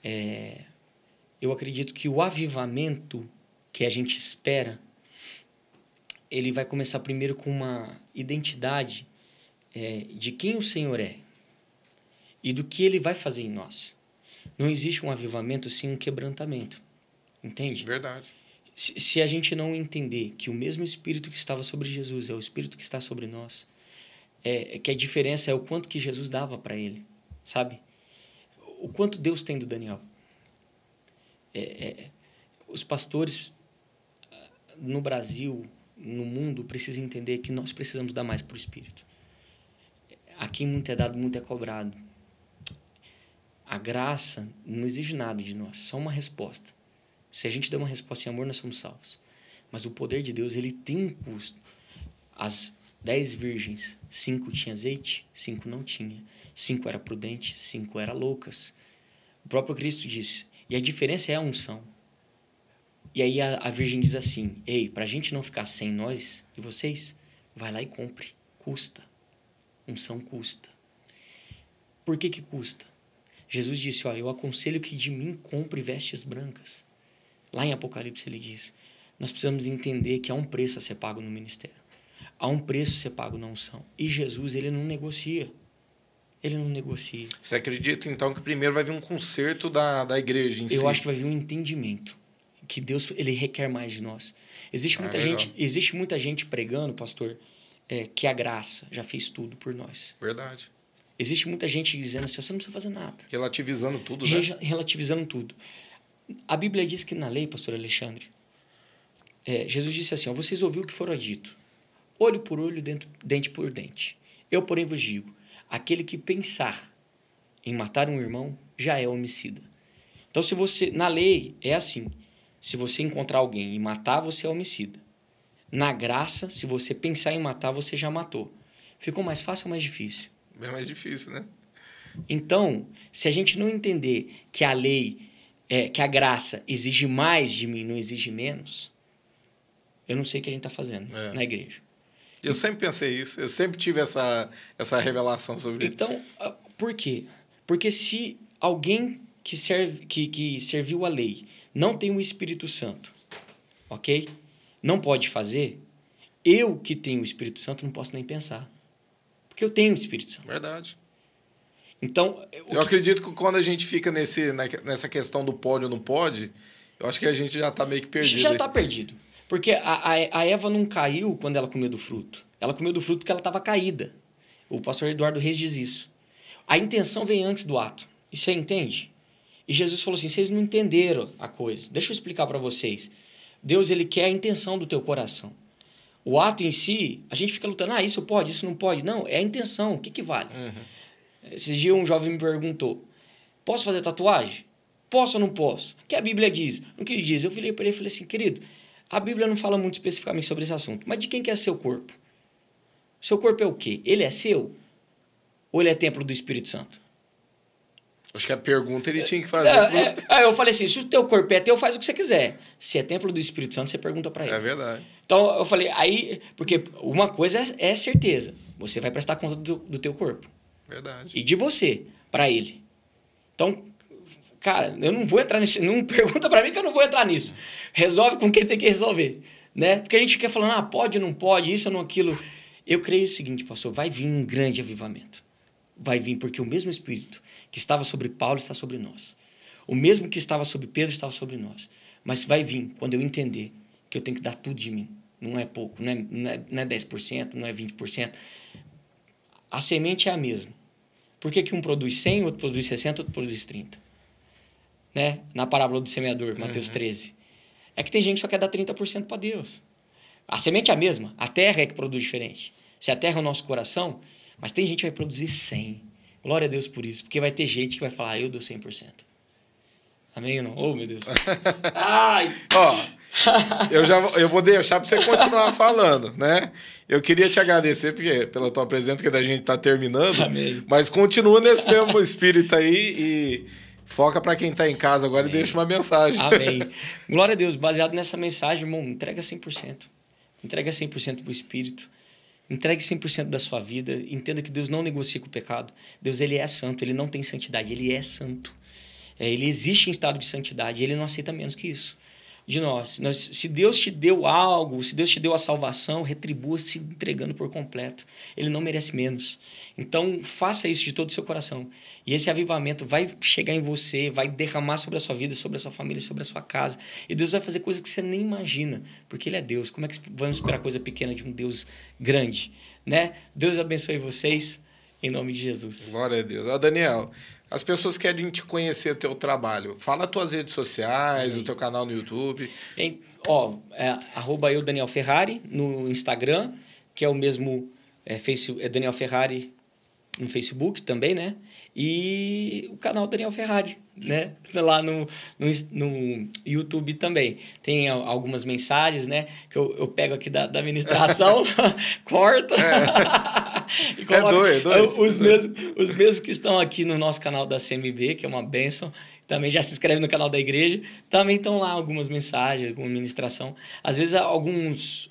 É, eu acredito que o avivamento que a gente espera ele vai começar primeiro com uma identidade é, de quem o Senhor é e do que ele vai fazer em nós. Não existe um avivamento sem um quebrantamento. Entende? Verdade. Se, se a gente não entender que o mesmo Espírito que estava sobre Jesus é o Espírito que está sobre nós, é, é que a diferença é o quanto que Jesus dava para ele, sabe? O quanto Deus tem do Daniel. É, é, os pastores no Brasil, no mundo precisa entender que nós precisamos dar mais para o Espírito. A quem muito é dado, muito é cobrado. A graça não exige nada de nós, só uma resposta. Se a gente der uma resposta em amor, nós somos salvos. Mas o poder de Deus, ele tem um custo. As dez virgens, cinco tinham azeite, cinco não tinha. Cinco era prudente, cinco era loucas. O próprio Cristo disse. E a diferença é a unção. E aí a, a Virgem diz assim: Ei, para a gente não ficar sem nós e vocês, vai lá e compre. Custa. Unção custa. Por que, que custa? Jesus disse: Ó, eu aconselho que de mim compre vestes brancas. Lá em Apocalipse ele diz: Nós precisamos entender que há um preço a ser pago no ministério. Há um preço a ser pago na unção. E Jesus, ele não negocia. Ele não negocia. Você acredita, então, que primeiro vai vir um conserto da, da igreja em eu si? Eu acho que vai vir um entendimento que Deus ele requer mais de nós. Existe ah, muita ah, gente, existe muita gente pregando, pastor, é, que a graça já fez tudo por nós. Verdade. Existe muita gente dizendo assim, você não precisa fazer nada. Relativizando tudo, né? Relativizando tudo. A Bíblia diz que na lei, pastor Alexandre, é, Jesus disse assim, ó, vocês ouviram o que fora dito, olho por olho, dente, dente por dente. Eu, porém, vos digo, aquele que pensar em matar um irmão já é homicida. Então, se você, na lei, é assim, se você encontrar alguém e matar, você é homicida. Na graça, se você pensar em matar, você já matou. Ficou mais fácil ou mais difícil? É mais difícil, né? Então, se a gente não entender que a lei, é, que a graça exige mais de mim, não exige menos, eu não sei o que a gente está fazendo é. na igreja. Eu sempre pensei isso, eu sempre tive essa, essa revelação sobre então, isso. Então, por quê? Porque se alguém que, serve, que, que serviu a lei não tem o Espírito Santo, ok? Não pode fazer, eu que tenho o Espírito Santo não posso nem pensar. Porque eu tenho o Espírito Santo. Verdade. Então. Eu que... acredito que quando a gente fica nesse, nessa questão do pode ou não pode, eu acho que a gente já está meio que perdido. Já está perdido. Porque a, a, a, Eva não caiu quando ela comeu do fruto. Ela comeu do fruto porque ela estava caída. O pastor Eduardo Reis diz isso. A intenção vem antes do ato. E você entende? E Jesus falou assim: vocês não entenderam a coisa. Deixa eu explicar para vocês. Deus ele quer a intenção do teu coração. O ato em si, a gente fica lutando, ah, isso pode, isso não pode. Não, é a intenção, o que, que vale? Uhum. Esses dias um jovem me perguntou, posso fazer tatuagem? Posso ou não posso? O que a Bíblia diz? O que ele diz? Eu virei para ele e falei assim, querido, a Bíblia não fala muito especificamente sobre esse assunto, mas de quem que é seu corpo? Seu corpo é o quê? Ele é seu? Ou ele é templo do Espírito Santo? Acho que a pergunta ele tinha que fazer. É, pro... é, eu falei assim: se o teu corpo é teu, faz o que você quiser. Se é templo do Espírito Santo, você pergunta para ele. É verdade. Então eu falei, aí, porque uma coisa é, é certeza: você vai prestar conta do, do teu corpo. Verdade. E de você, para ele. Então, cara, eu não vou entrar nisso. Não pergunta para mim que eu não vou entrar nisso. Resolve com quem tem que resolver. Né? Porque a gente fica falando, ah, pode ou não pode, isso ou não aquilo. Eu creio o seguinte, pastor: vai vir um grande avivamento. Vai vir, porque o mesmo Espírito que estava sobre Paulo está sobre nós. O mesmo que estava sobre Pedro estava sobre nós. Mas vai vir quando eu entender que eu tenho que dar tudo de mim. Não é pouco, não é, não é, não é 10%, não é 20%. A semente é a mesma. Por que, que um produz 100, outro produz 60, outro produz 30? Né? Na parábola do semeador, Mateus uhum. 13. É que tem gente que só quer dar 30% para Deus. A semente é a mesma, a terra é que produz diferente. Se a terra é o nosso coração, mas tem gente que vai produzir 100, Glória a Deus por isso, porque vai ter gente que vai falar, ah, eu dou 100%. Amém ou não? Oh, meu Deus. Ai! Ó, eu já eu vou deixar para você continuar falando, né? Eu queria te agradecer porque, pela tua presença, porque a gente está terminando. Amém. Mas continua nesse mesmo espírito aí e foca para quem está em casa agora Amém. e deixa uma mensagem. Amém. Glória a Deus. Baseado nessa mensagem, irmão, entrega 100%. Entrega 100% para o Espírito. Entregue 100% da sua vida. Entenda que Deus não negocia com o pecado. Deus ele é santo, ele não tem santidade, ele é santo. É, ele existe em estado de santidade, ele não aceita menos que isso de nós. nós. Se Deus te deu algo, se Deus te deu a salvação, retribua se entregando por completo. Ele não merece menos. Então, faça isso de todo o seu coração. E esse avivamento vai chegar em você, vai derramar sobre a sua vida, sobre a sua família, sobre a sua casa. E Deus vai fazer coisas que você nem imagina, porque Ele é Deus. Como é que vamos esperar coisa pequena de um Deus grande? Né? Deus abençoe vocês, em nome de Jesus. Glória a Deus. Ó, Daniel, as pessoas querem te conhecer o teu trabalho. Fala as tuas redes sociais, o teu canal no YouTube. Em, ó, é, arroba eu, Daniel Ferrari, no Instagram, que é o mesmo, é, face, é Daniel Ferrari no Facebook também, né? E o canal Daniel Ferrari, né? Lá no, no, no YouTube também. Tem algumas mensagens, né? Que eu, eu pego aqui da, da administração, corto. É. e coloco é doido, é doido, os, mesmos, os mesmos que estão aqui no nosso canal da CMB, que é uma benção também já se inscreve no canal da igreja. Também estão lá algumas mensagens, alguma ministração. Às vezes, alguns,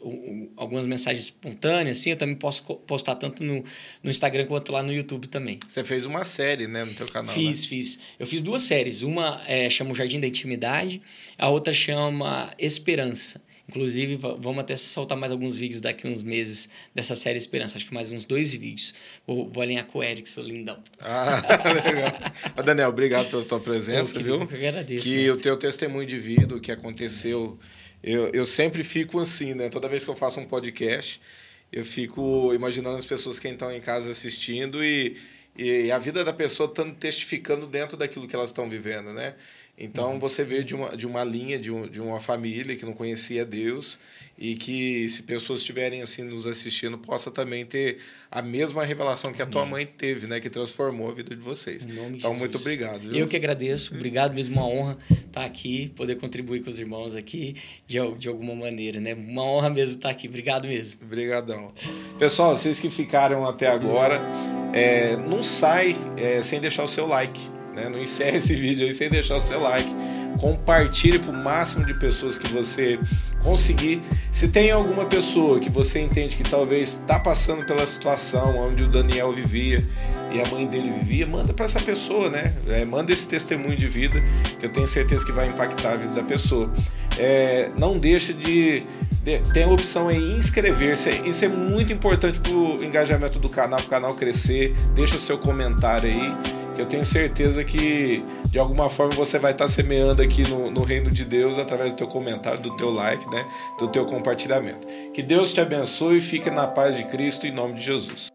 algumas mensagens espontâneas, assim, eu também posso postar tanto no, no Instagram quanto lá no YouTube também. Você fez uma série, né, no teu canal, Fiz, né? fiz. Eu fiz duas séries. Uma é, chama O Jardim da Intimidade, a outra chama Esperança. Inclusive, vamos até soltar mais alguns vídeos daqui uns meses dessa série Esperança. Acho que mais uns dois vídeos. Vou, vou alinhar com o Eric, seu lindão. Ah, legal. Daniel, obrigado pela tua presença, eu, viu? Eu que agradeço. Que mestre. o teu testemunho de vida, o que aconteceu. Eu, eu sempre fico assim, né? Toda vez que eu faço um podcast, eu fico imaginando as pessoas que estão em casa assistindo e, e a vida da pessoa estando testificando dentro daquilo que elas estão vivendo, né? Então uhum. você veio de uma, de uma linha, de, um, de uma família que não conhecia Deus e que se pessoas estiverem assim nos assistindo possa também ter a mesma revelação que a tua mãe teve, né, que transformou a vida de vocês. então Jesus. muito obrigado. Viu? Eu que agradeço, obrigado mesmo, uma honra estar aqui, poder contribuir com os irmãos aqui de, de alguma maneira, né? Uma honra mesmo estar aqui. Obrigado mesmo. Obrigadão. Pessoal, vocês que ficaram até agora, é, não sai é, sem deixar o seu like. Né? Não encerre esse vídeo aí sem deixar o seu like. Compartilhe para o máximo de pessoas que você conseguir. Se tem alguma pessoa que você entende que talvez está passando pela situação onde o Daniel vivia e a mãe dele vivia, manda para essa pessoa, né? É, manda esse testemunho de vida que eu tenho certeza que vai impactar a vida da pessoa. É, não deixa de tem a opção aí inscrever-se. Isso é muito importante para o engajamento do canal, para o canal crescer. Deixa seu comentário aí, que eu tenho certeza que de alguma forma você vai estar semeando aqui no, no reino de Deus através do teu comentário, do teu like, né, do teu compartilhamento. Que Deus te abençoe e fique na paz de Cristo em nome de Jesus.